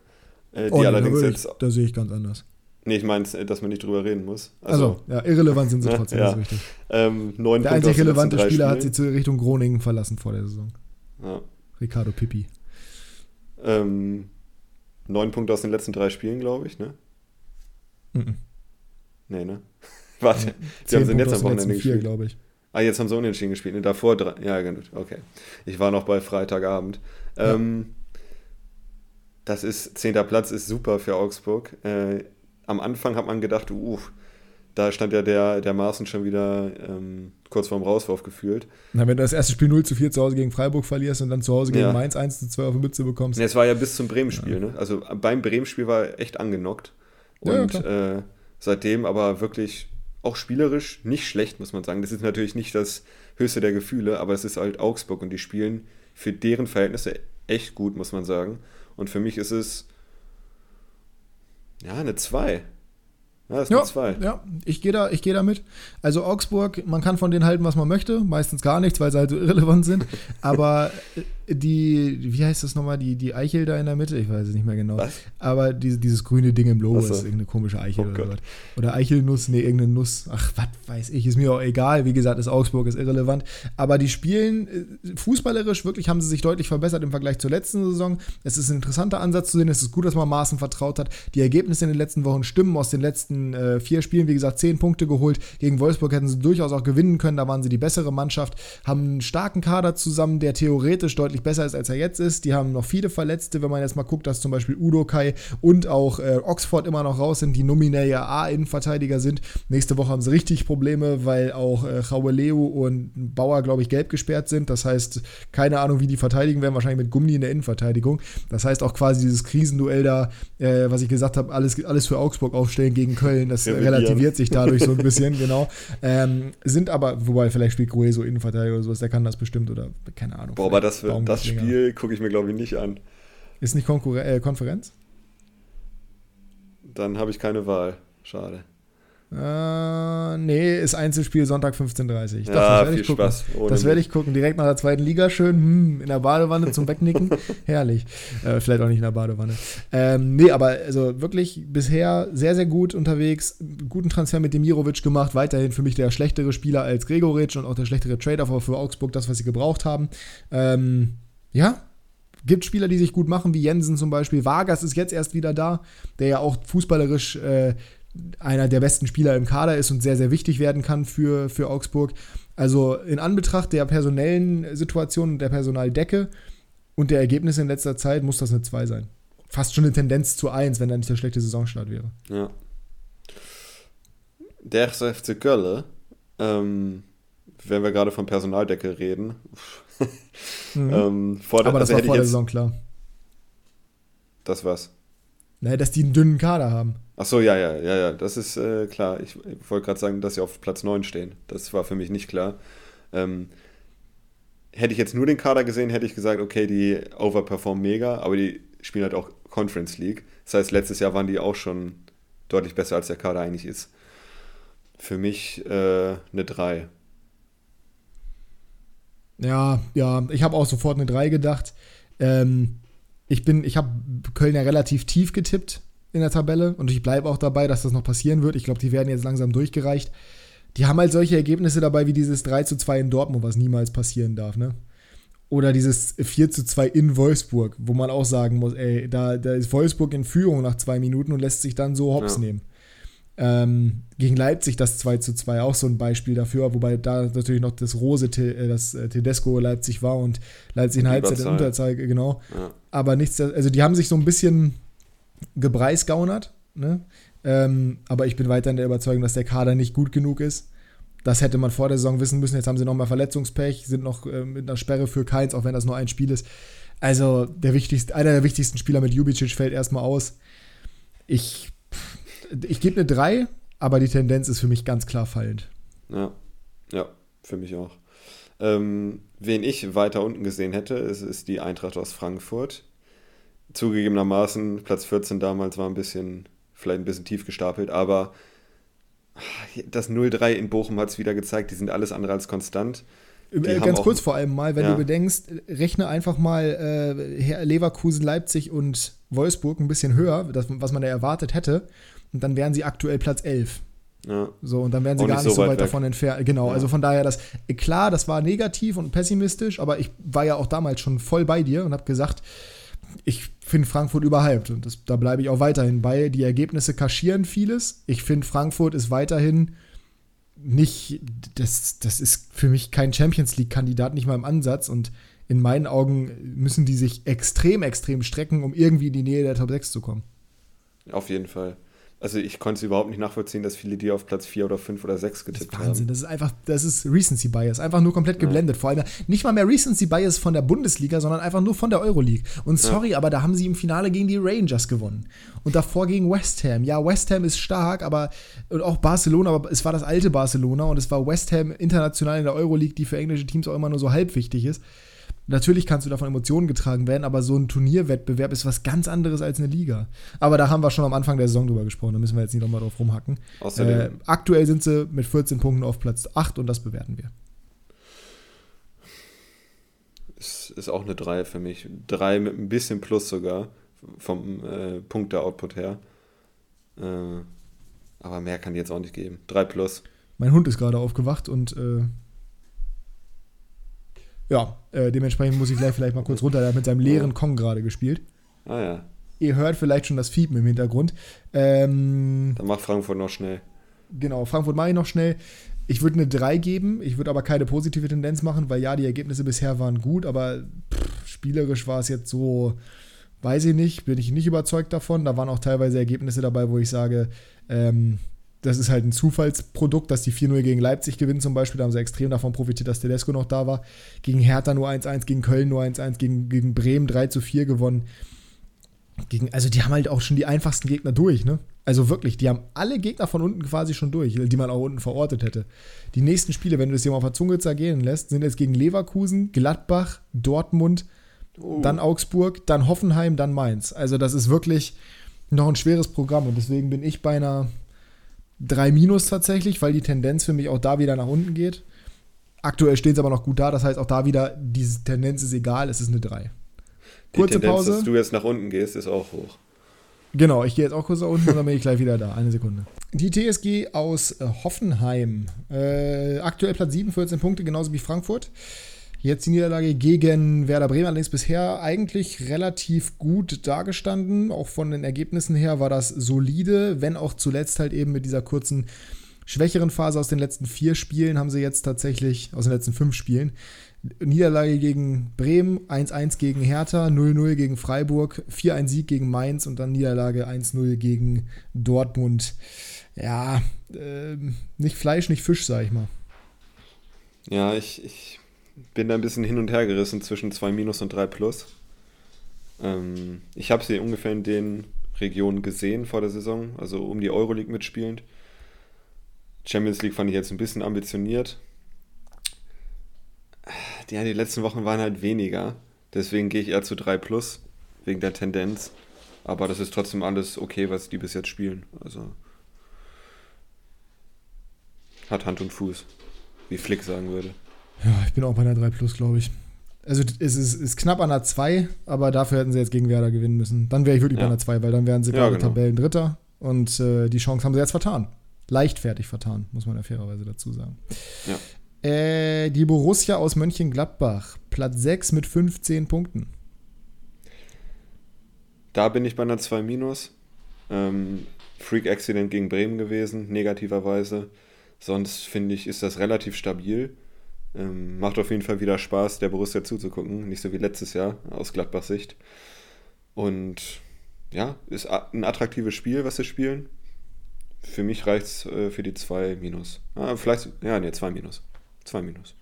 Äh, die oh, allerdings da jetzt. Da sehe ich ganz anders. Nee, ich meine, dass man nicht drüber reden muss. Also, also ja, irrelevant sind sie trotzdem, ja. das ist richtig. Ähm, neun der einzig relevante Spieler hat sie zur Richtung Groningen verlassen vor der Saison. Ja. Ricardo Pippi. Ähm, neun Punkte aus den letzten drei Spielen, glaube ich, ne? Mhm. Nee, ne? Warte, die haben sie jetzt am Wochenende gespielt. glaube ich. Ah, jetzt haben sie unentschieden gespielt. Ne? Davor drei. Ja, gut, okay. Ich war noch bei Freitagabend. Ähm, das ist, zehnter Platz ist super für Augsburg. Äh, am Anfang hat man gedacht, uh, da stand ja der, der Maaßen schon wieder ähm, kurz vorm Rauswurf gefühlt. Na, wenn du das erste Spiel 0 zu 4 zu Hause gegen Freiburg verlierst und dann zu Hause gegen ja. Mainz 1 zu 2 auf die Mütze bekommst. Ja, es war ja bis zum Bremen-Spiel, ja. ne? Also beim Bremen-Spiel war echt angenockt. Und ja, äh, seitdem aber wirklich auch spielerisch nicht schlecht, muss man sagen. Das ist natürlich nicht das höchste der Gefühle, aber es ist halt Augsburg und die spielen für deren Verhältnisse echt gut, muss man sagen. Und für mich ist es ja eine 2. Ja, das ja, zwei. ja, ich gehe da, geh da mit. Also Augsburg, man kann von denen halten, was man möchte, meistens gar nichts, weil sie halt so irrelevant sind. Aber die, wie heißt das nochmal, die, die Eichel da in der Mitte, ich weiß es nicht mehr genau. Was? Aber diese, dieses grüne Ding im Logo so. ist irgendeine komische Eichel oh oder was. Oder Eichelnuss, nee, irgendeine Nuss. Ach, was weiß ich, ist mir auch egal. Wie gesagt, ist Augsburg, ist irrelevant. Aber die spielen äh, fußballerisch, wirklich haben sie sich deutlich verbessert im Vergleich zur letzten Saison. Es ist ein interessanter Ansatz zu sehen. Es ist gut, dass man Maßen vertraut hat. Die Ergebnisse in den letzten Wochen stimmen. Aus den letzten äh, vier Spielen, wie gesagt, zehn Punkte geholt. Gegen Wolfsburg hätten sie durchaus auch gewinnen können. Da waren sie die bessere Mannschaft. Haben einen starken Kader zusammen, der theoretisch deutlich deutlich besser ist, als er jetzt ist. Die haben noch viele Verletzte, wenn man jetzt mal guckt, dass zum Beispiel Udo Kai und auch äh, Oxford immer noch raus sind, die nominell ja A-Innenverteidiger sind. Nächste Woche haben sie richtig Probleme, weil auch äh, Leo und Bauer, glaube ich, gelb gesperrt sind. Das heißt, keine Ahnung, wie die verteidigen werden, wahrscheinlich mit Gummi in der Innenverteidigung. Das heißt auch quasi dieses Krisenduell da, äh, was ich gesagt habe, alles, alles für Augsburg aufstellen gegen Köln, das relativiert sich dadurch so ein bisschen, genau. Ähm, sind aber, wobei vielleicht spielt Grueso Innenverteidiger oder sowas, der kann das bestimmt oder keine Ahnung. Boah, aber das, wird, das Spiel gucke ich mir, glaube ich, nicht an. Ist nicht Konkur äh, Konferenz? Dann habe ich keine Wahl. Schade. Äh, nee, ist Einzelspiel Sonntag 15.30 Uhr. Ja, das viel ich Spaß. das werde ich gucken. Direkt nach der zweiten Liga schön hm, in der Badewanne zum Wegnicken. Herrlich. Äh, vielleicht auch nicht in der Badewanne. Ähm, nee, aber also wirklich bisher sehr, sehr gut unterwegs. Guten Transfer mit Demirovic gemacht. Weiterhin für mich der schlechtere Spieler als Gregoritsch und auch der schlechtere Trader für Augsburg, das, was sie gebraucht haben. Ähm, ja, gibt Spieler, die sich gut machen, wie Jensen zum Beispiel. Vargas ist jetzt erst wieder da, der ja auch fußballerisch äh, einer der besten Spieler im Kader ist und sehr, sehr wichtig werden kann für, für Augsburg. Also in Anbetracht der personellen Situation und der Personaldecke und der Ergebnisse in letzter Zeit muss das eine 2 sein. Fast schon eine Tendenz zu 1, wenn da nicht der schlechte Saisonstart wäre. Ja. Der FC Köln, ähm, wenn wir gerade von Personaldecke reden. mhm. ähm, vor, Aber das also war vor der Saison klar. Das was? Naja, dass die einen dünnen Kader haben. Ach so, ja, ja, ja, ja, das ist äh, klar. Ich, ich wollte gerade sagen, dass sie auf Platz 9 stehen. Das war für mich nicht klar. Ähm, hätte ich jetzt nur den Kader gesehen, hätte ich gesagt, okay, die overperformen mega, aber die spielen halt auch Conference League. Das heißt, letztes Jahr waren die auch schon deutlich besser, als der Kader eigentlich ist. Für mich äh, eine 3. Ja, ja, ich habe auch sofort eine 3 gedacht. Ähm, ich bin, ich habe Köln ja relativ tief getippt in der Tabelle und ich bleibe auch dabei, dass das noch passieren wird. Ich glaube, die werden jetzt langsam durchgereicht. Die haben halt solche Ergebnisse dabei wie dieses 3 zu 2 in Dortmund, was niemals passieren darf, ne? Oder dieses 4 zu 2 in Wolfsburg, wo man auch sagen muss, ey, da, da ist Wolfsburg in Führung nach zwei Minuten und lässt sich dann so hops ja. nehmen. Ähm, gegen Leipzig das 2 zu 2 auch so ein Beispiel dafür, wobei da natürlich noch das Rose, äh, das äh, Tedesco Leipzig war und Leipzig in Halbzeit in Unterzahl, genau. Ja. Aber nichts, also die haben sich so ein bisschen gebreisgaunert, ne? Ähm, aber ich bin weiterhin der Überzeugung, dass der Kader nicht gut genug ist. Das hätte man vor der Saison wissen müssen. Jetzt haben sie nochmal Verletzungspech, sind noch äh, mit einer Sperre für Keins, auch wenn das nur ein Spiel ist. Also der wichtigste, einer der wichtigsten Spieler mit Jubicic fällt erstmal aus. Ich ich gebe eine 3, aber die Tendenz ist für mich ganz klar fallend. Ja, ja, für mich auch. Ähm, wen ich weiter unten gesehen hätte, ist, ist die Eintracht aus Frankfurt. Zugegebenermaßen, Platz 14 damals war ein bisschen, vielleicht ein bisschen tief gestapelt, aber das 0-3 in Bochum hat es wieder gezeigt, die sind alles andere als konstant. Die äh, Ganz kurz vor allem mal, wenn ja. du bedenkst, rechne einfach mal äh, Leverkusen, Leipzig und Wolfsburg ein bisschen höher, das, was man da erwartet hätte und dann wären sie aktuell Platz 11. Ja. So, und dann wären sie gar nicht so weit, weit davon entfernt. Genau, ja. also von daher, das, klar, das war negativ und pessimistisch, aber ich war ja auch damals schon voll bei dir und habe gesagt, ich finde Frankfurt überhyped und das, da bleibe ich auch weiterhin bei. Die Ergebnisse kaschieren vieles. Ich finde, Frankfurt ist weiterhin nicht, das, das ist für mich kein Champions League-Kandidat, nicht mal im Ansatz und in meinen Augen müssen die sich extrem, extrem strecken, um irgendwie in die Nähe der Top 6 zu kommen. Auf jeden Fall. Also ich konnte es überhaupt nicht nachvollziehen, dass viele die auf Platz 4 oder 5 oder 6 getippt das ist Wahnsinn. haben. Das ist einfach, das ist Recency Bias. Einfach nur komplett geblendet. Ja. Vor allem nicht mal mehr Recency Bias von der Bundesliga, sondern einfach nur von der Euroleague. Und sorry, ja. aber da haben sie im Finale gegen die Rangers gewonnen. Und davor gegen West Ham. Ja, West Ham ist stark, aber und auch Barcelona, aber es war das alte Barcelona und es war West Ham international in der Euroleague, die für englische Teams auch immer nur so halb wichtig ist. Natürlich kannst du davon Emotionen getragen werden, aber so ein Turnierwettbewerb ist was ganz anderes als eine Liga. Aber da haben wir schon am Anfang der Saison drüber gesprochen, da müssen wir jetzt nicht nochmal drauf rumhacken. Äh, aktuell sind sie mit 14 Punkten auf Platz 8 und das bewerten wir. Ist, ist auch eine 3 für mich. 3 mit ein bisschen Plus sogar, vom äh, Punkt der Output her. Äh, aber mehr kann die jetzt auch nicht geben. 3 plus. Mein Hund ist gerade aufgewacht und äh, ja, äh, dementsprechend muss ich gleich vielleicht mal kurz runter. Der hat mit seinem leeren Kong gerade gespielt. Ah ja. Ihr hört vielleicht schon das Fiepen im Hintergrund. Ähm, Dann macht Frankfurt noch schnell. Genau, Frankfurt mache ich noch schnell. Ich würde eine 3 geben. Ich würde aber keine positive Tendenz machen, weil ja, die Ergebnisse bisher waren gut, aber pff, spielerisch war es jetzt so, weiß ich nicht, bin ich nicht überzeugt davon. Da waren auch teilweise Ergebnisse dabei, wo ich sage, ähm, das ist halt ein Zufallsprodukt, dass die 4-0 gegen Leipzig gewinnen zum Beispiel. Da haben sie extrem davon profitiert, dass Tedesco noch da war. Gegen Hertha nur 1-1, gegen Köln nur 1-1, gegen, gegen Bremen 3-4 gewonnen. Gegen, also die haben halt auch schon die einfachsten Gegner durch, ne? Also wirklich, die haben alle Gegner von unten quasi schon durch, die man auch unten verortet hätte. Die nächsten Spiele, wenn du das hier mal auf der Zunge zergehen lässt, sind jetzt gegen Leverkusen, Gladbach, Dortmund, oh. dann Augsburg, dann Hoffenheim, dann Mainz. Also das ist wirklich noch ein schweres Programm und deswegen bin ich bei einer 3 Minus tatsächlich, weil die Tendenz für mich auch da wieder nach unten geht. Aktuell stehen sie aber noch gut da, das heißt auch da wieder, diese Tendenz ist egal, es ist eine 3. Die Kurze Tendenz, Pause. dass du jetzt nach unten gehst, ist auch hoch. Genau, ich gehe jetzt auch kurz nach unten und dann bin ich gleich wieder da. Eine Sekunde. Die TSG aus äh, Hoffenheim. Äh, aktuell Platz 7, 14 Punkte, genauso wie Frankfurt. Jetzt die Niederlage gegen Werder Bremen, allerdings bisher eigentlich relativ gut dargestanden. Auch von den Ergebnissen her war das solide, wenn auch zuletzt halt eben mit dieser kurzen schwächeren Phase aus den letzten vier Spielen haben sie jetzt tatsächlich, aus den letzten fünf Spielen, Niederlage gegen Bremen, 1-1 gegen Hertha, 0-0 gegen Freiburg, 4-1 Sieg gegen Mainz und dann Niederlage 1-0 gegen Dortmund. Ja, äh, nicht Fleisch, nicht Fisch, sag ich mal. Ja, ich, ich bin da ein bisschen hin und her gerissen zwischen 2 Minus und 3 Plus. Ähm, ich habe sie ungefähr in den Regionen gesehen vor der Saison, also um die Euroleague mitspielend. Champions League fand ich jetzt ein bisschen ambitioniert. Ja, die letzten Wochen waren halt weniger. Deswegen gehe ich eher zu 3 Plus, wegen der Tendenz. Aber das ist trotzdem alles okay, was die bis jetzt spielen. Also hat Hand und Fuß, wie Flick sagen würde. Ja, ich bin auch bei einer 3 Plus, glaube ich. Also es ist, ist, knapp an der 2, aber dafür hätten sie jetzt gegen Werder gewinnen müssen. Dann wäre ich wirklich ja. bei einer 2, weil dann wären sie ja, gerade genau. Tabellendritter und äh, die Chance haben sie jetzt vertan. Leichtfertig vertan, muss man ja fairerweise dazu sagen. Ja. Äh, die Borussia aus Mönchengladbach, Platz 6 mit 15 Punkten. Da bin ich bei einer 2 minus. Ähm, Freak Accident gegen Bremen gewesen, negativerweise. Sonst finde ich, ist das relativ stabil. Ähm, macht auf jeden Fall wieder Spaß, der Borussia zuzugucken. Nicht so wie letztes Jahr aus Gladbachs Sicht. Und ja, ist ein attraktives Spiel, was sie spielen. Für mich reicht es äh, für die 2 Minus. Ah, vielleicht, ja, ne, 2 Minus. 2 Minus.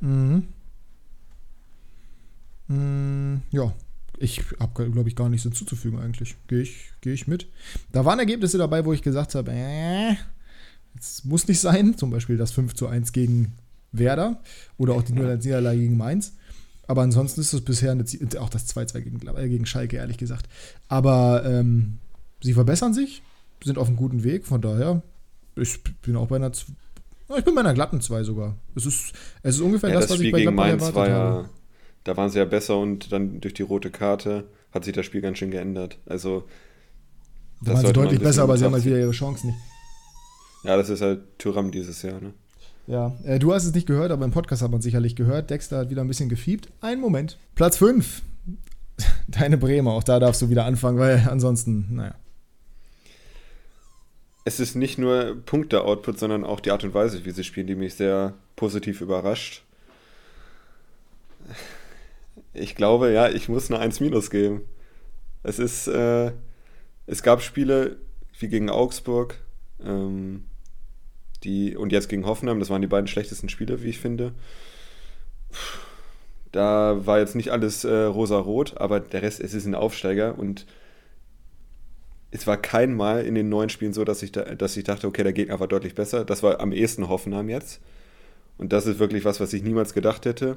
Mhm. Mhm, ja, ich habe, glaube ich, gar nichts hinzuzufügen eigentlich. Gehe ich, geh ich mit. Da waren Ergebnisse dabei, wo ich gesagt habe, äh, es muss nicht sein, zum Beispiel das 5 zu 1 gegen Werder oder auch die Niederlage gegen Mainz. Aber ansonsten ist es bisher eine, auch das 2-2 gegen, äh, gegen Schalke, ehrlich gesagt. Aber ähm, sie verbessern sich, sind auf einem guten Weg, von daher, ich bin auch bei einer, ich bin bei einer glatten 2 sogar. Es ist, es ist ungefähr ja, das, das, was Spiel ich bei gegen Mainz war ja, habe. Da waren sie ja besser und dann durch die rote Karte hat sich das Spiel ganz schön geändert. Also, da waren sie deutlich besser, aber sie haben halt wieder ihre Chancen nicht. Ja, das ist halt Tyram dieses Jahr, ne? Ja, äh, du hast es nicht gehört, aber im Podcast hat man sicherlich gehört. Dexter hat wieder ein bisschen gefiebt. Einen Moment. Platz 5. Deine Bremer, auch da darfst du wieder anfangen, weil ansonsten, naja. Es ist nicht nur Punkte-Output, sondern auch die Art und Weise, wie sie spielen, die mich sehr positiv überrascht. Ich glaube, ja, ich muss eine 1 minus geben. Es ist, äh, es gab Spiele wie gegen Augsburg, ähm, die, und jetzt gegen Hoffenheim, das waren die beiden schlechtesten Spiele, wie ich finde. Da war jetzt nicht alles äh, rosa-rot, aber der Rest, es ist ein Aufsteiger und es war kein Mal in den neuen Spielen so, dass ich, da, dass ich dachte, okay, der Gegner war deutlich besser. Das war am ehesten Hoffenheim jetzt. Und das ist wirklich was, was ich niemals gedacht hätte.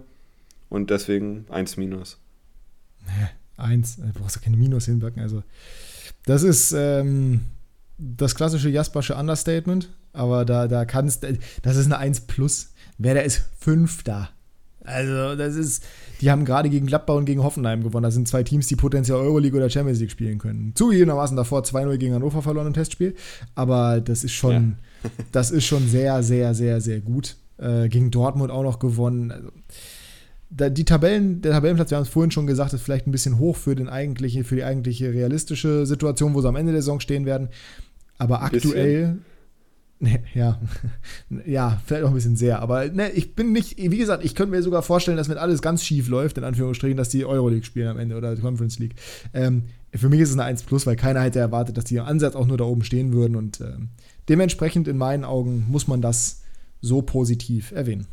Und deswegen 1 minus. Nee, 1, du brauchst ja keine Minus hinwirken. Also, das ist ähm, das klassische Jaspersche Understatement, aber da, da kannst das ist eine 1 plus. Wer da ist Fünfter. Also, das ist, die haben gerade gegen Gladbach und gegen Hoffenheim gewonnen. Das sind zwei Teams, die potenziell Euroleague oder Champions League spielen können. Zugegebenermaßen davor 2-0 gegen Hannover verloren im Testspiel. Aber das ist schon, ja. das ist schon sehr, sehr, sehr, sehr gut. Äh, gegen Dortmund auch noch gewonnen. Also, da, die Tabellen, der Tabellenplatz, wir haben es vorhin schon gesagt, ist vielleicht ein bisschen hoch für, den eigentliche, für die eigentliche realistische Situation, wo sie am Ende der Saison stehen werden. Aber aktuell. Bisschen ja, ja, vielleicht auch ein bisschen sehr. Aber ne, ich bin nicht, wie gesagt, ich könnte mir sogar vorstellen, dass wenn alles ganz schief läuft, in Anführungsstrichen, dass die Euroleague spielen am Ende oder die Conference League. Ähm, für mich ist es eine 1 Plus, weil keiner hätte erwartet, dass die im Ansatz auch nur da oben stehen würden. Und ähm, dementsprechend in meinen Augen muss man das so positiv erwähnen.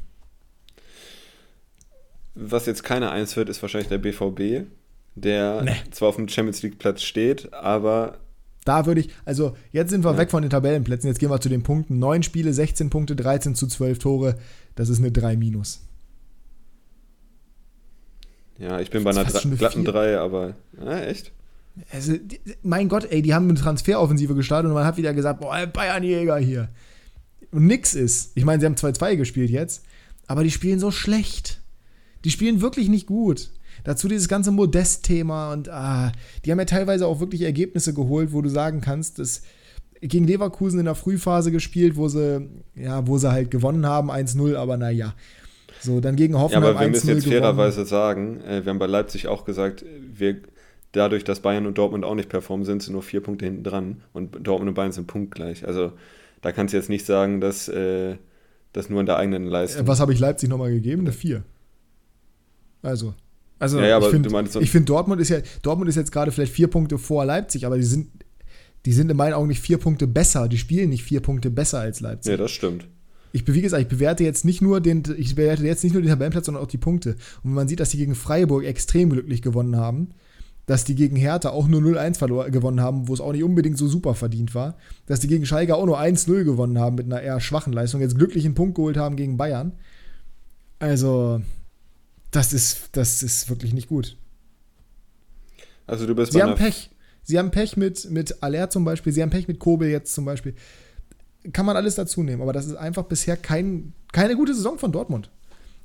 Was jetzt keine 1 wird, ist wahrscheinlich der BVB, der nee. zwar auf dem Champions League Platz steht, aber da würde ich, also jetzt sind wir ja. weg von den Tabellenplätzen, jetzt gehen wir zu den Punkten. Neun Spiele, 16 Punkte, 13 zu 12 Tore. Das ist eine 3 minus. Ja, ich bin bei einer glatten 3, aber ja, echt? Also, mein Gott, ey, die haben eine Transferoffensive gestartet und man hat wieder gesagt, boah, Bayernjäger hier. Und nix ist. Ich meine, sie haben 2-2 gespielt jetzt, aber die spielen so schlecht. Die spielen wirklich nicht gut. Dazu dieses ganze Modest-Thema und ah, die haben ja teilweise auch wirklich Ergebnisse geholt, wo du sagen kannst, dass gegen Leverkusen in der Frühphase gespielt, wo sie, ja, wo sie halt gewonnen haben, 1-0, aber naja. So, dann gegen Hoffenheim. Ja, aber wir müssen jetzt gewonnen. fairerweise sagen, äh, wir haben bei Leipzig auch gesagt, wir, dadurch, dass Bayern und Dortmund auch nicht performen, sind sie nur vier Punkte hinten dran und Dortmund und Bayern sind punktgleich. Also da kannst du jetzt nicht sagen, dass äh, das nur in der eigenen Leistung. Was habe ich Leipzig nochmal gegeben? Eine 4. Also. Also ja, ja, ich finde find Dortmund ist ja, Dortmund ist jetzt gerade vielleicht vier Punkte vor Leipzig, aber die sind, die sind in meinen Augen nicht vier Punkte besser. Die spielen nicht vier Punkte besser als Leipzig. Ja, das stimmt. Ich, wie gesagt, ich bewerte jetzt nicht nur den, ich bewerte jetzt nicht nur den Tabellenplatz, sondern auch die Punkte. Und wenn man sieht, dass die gegen Freiburg extrem glücklich gewonnen haben, dass die gegen Hertha auch nur 0-1 gewonnen haben, wo es auch nicht unbedingt so super verdient war, dass die gegen Schalke auch nur 1-0 gewonnen haben mit einer eher schwachen Leistung, jetzt glücklich einen Punkt geholt haben gegen Bayern. Also, das ist, das ist wirklich nicht gut. Also du bist Sie haben Pech. Sie haben Pech mit, mit Aller zum Beispiel, sie haben Pech mit Kobel jetzt zum Beispiel. Kann man alles dazu nehmen, aber das ist einfach bisher kein, keine gute Saison von Dortmund.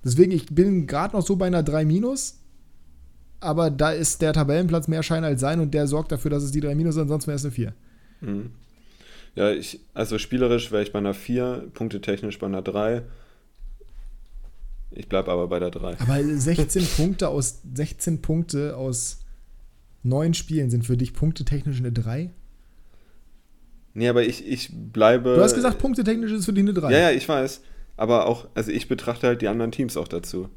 Deswegen, ich bin gerade noch so bei einer 3 Minus, aber da ist der Tabellenplatz mehr Schein als sein und der sorgt dafür, dass es die 3 Minus ist, ansonsten wäre es eine 4. Mhm. Ja, ich, also spielerisch wäre ich bei einer 4, punktetechnisch bei einer 3 ich bleibe aber bei der 3. Aber 16 Punkte aus 16 Punkte aus 9 Spielen sind für dich punktetechnisch eine 3? Nee, aber ich, ich bleibe. Du hast gesagt, punktetechnisch ist für dich eine 3. Ja, ja, ich weiß. Aber auch, also ich betrachte halt die anderen Teams auch dazu.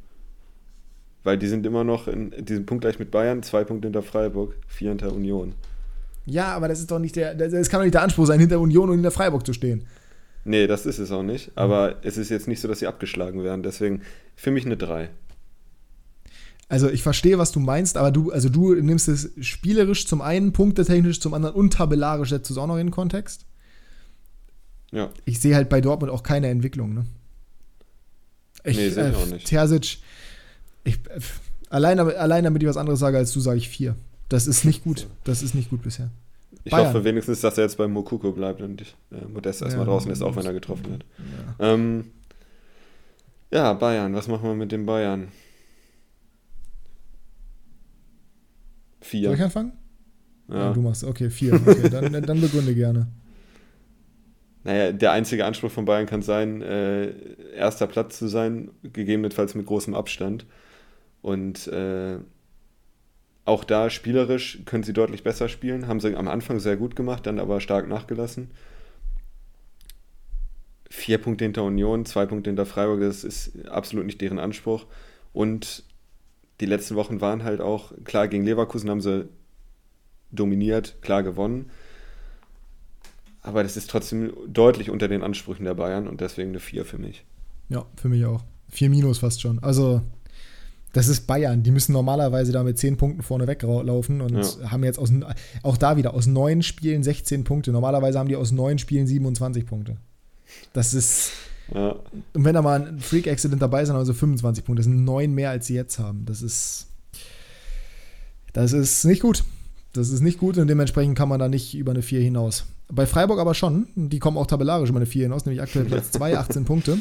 Weil die sind immer noch in diesem Punkt gleich mit Bayern, zwei Punkte hinter Freiburg, vier hinter Union. Ja, aber das ist doch nicht der, das kann doch nicht der Anspruch sein, hinter Union und hinter Freiburg zu stehen. Nee, das ist es auch nicht. Aber mhm. es ist jetzt nicht so, dass sie abgeschlagen werden. Deswegen für mich eine 3. Also ich verstehe, was du meinst, aber du, also du nimmst es spielerisch zum einen, punktetechnisch zum anderen und tabellarisch setzt du es auch noch in den Kontext. Ja. Ich sehe halt bei Dortmund auch keine Entwicklung, ne? Ich, nee, sehe ich äh, auch nicht. Terzic, ich, äh, allein, allein damit ich was anderes sage als du, sage ich 4. Das ist nicht gut. Das ist nicht gut bisher. Ich Bayern. hoffe wenigstens, dass er jetzt beim Mokuko bleibt und äh, Modest erstmal ja, draußen ist, auch wenn er getroffen wird. Ja. Ähm, ja, Bayern, was machen wir mit dem Bayern? Vier. Soll ich anfangen? Ja. ja du machst, okay, vier. Okay, dann, dann begründe gerne. Naja, der einzige Anspruch von Bayern kann sein, äh, erster Platz zu sein, gegebenenfalls mit großem Abstand. Und äh, auch da spielerisch können sie deutlich besser spielen, haben sie am Anfang sehr gut gemacht, dann aber stark nachgelassen. Vier Punkte hinter Union, zwei Punkte hinter Freiburg, das ist absolut nicht deren Anspruch. Und die letzten Wochen waren halt auch, klar, gegen Leverkusen haben sie dominiert, klar gewonnen. Aber das ist trotzdem deutlich unter den Ansprüchen der Bayern und deswegen eine 4 für mich. Ja, für mich auch. 4 minus fast schon. Also, das ist Bayern. Die müssen normalerweise da mit 10 Punkten vorne weglaufen und ja. haben jetzt aus, auch da wieder aus 9 Spielen 16 Punkte. Normalerweise haben die aus 9 Spielen 27 Punkte. Das ist. Ja. Und wenn da mal ein Freak-Accident dabei ist, dann haben sie 25 Punkte. Das sind 9 mehr, als sie jetzt haben. Das ist. Das ist nicht gut. Das ist nicht gut und dementsprechend kann man da nicht über eine 4 hinaus. Bei Freiburg aber schon. Die kommen auch tabellarisch über eine 4 hinaus, nämlich aktuell Platz 2, 18 Punkte.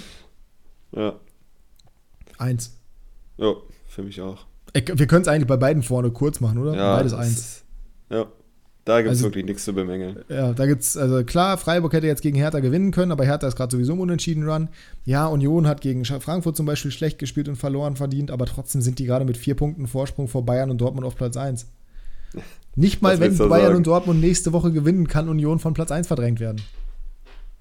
Ja. Eins. Ja, für mich auch. Wir können es eigentlich bei beiden vorne kurz machen, oder? Ja, Beides eins. ja. Da gibt es also, wirklich nichts zu bemängeln. Ja, da gibt es, also klar, Freiburg hätte jetzt gegen Hertha gewinnen können, aber Hertha ist gerade sowieso im Unentschieden Run. Ja, Union hat gegen Frankfurt zum Beispiel schlecht gespielt und verloren verdient, aber trotzdem sind die gerade mit vier Punkten Vorsprung vor Bayern und Dortmund auf Platz 1. Nicht mal, wenn Bayern sagen? und Dortmund nächste Woche gewinnen, kann Union von Platz 1 verdrängt werden.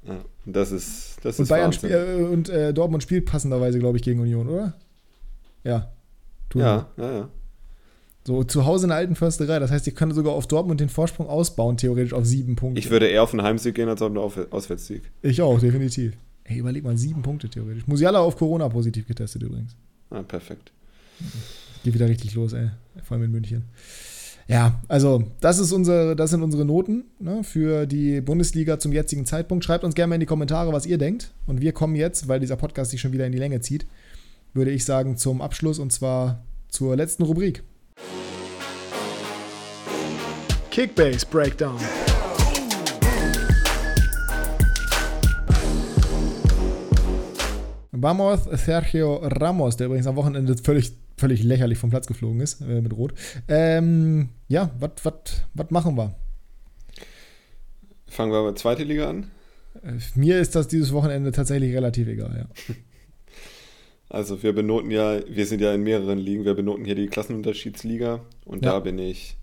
Ja, das ist, das und ist Bayern spiel, äh, und äh, Dortmund spielt passenderweise, glaube ich, gegen Union, oder? Ja. Ja, ja, ja. So zu Hause in der alten Försterei. Das heißt, ihr könnt sogar auf Dortmund den Vorsprung ausbauen, theoretisch auf sieben Punkte. Ich würde eher auf einen Heimsieg gehen als auf einen Auswärtssieg. Ich auch, definitiv. Ey, überleg mal, sieben Punkte theoretisch. Musiala auf Corona positiv getestet übrigens. Ah, perfekt. Geht wieder richtig los, ey. Vor allem in München. Ja, also das, ist unsere, das sind unsere Noten ne, für die Bundesliga zum jetzigen Zeitpunkt. Schreibt uns gerne mal in die Kommentare, was ihr denkt. Und wir kommen jetzt, weil dieser Podcast sich schon wieder in die Länge zieht, würde ich sagen, zum Abschluss und zwar zur letzten Rubrik. Kickbase Breakdown. Vamos Sergio Ramos, der übrigens am Wochenende völlig völlig lächerlich vom Platz geflogen ist äh, mit Rot. Ähm, ja, was machen wir? Fangen wir mit zweite Liga an. Äh, mir ist das dieses Wochenende tatsächlich relativ egal, ja. Also wir benoten ja, wir sind ja in mehreren Ligen, wir benoten hier die Klassenunterschiedsliga und ja. da bin ich,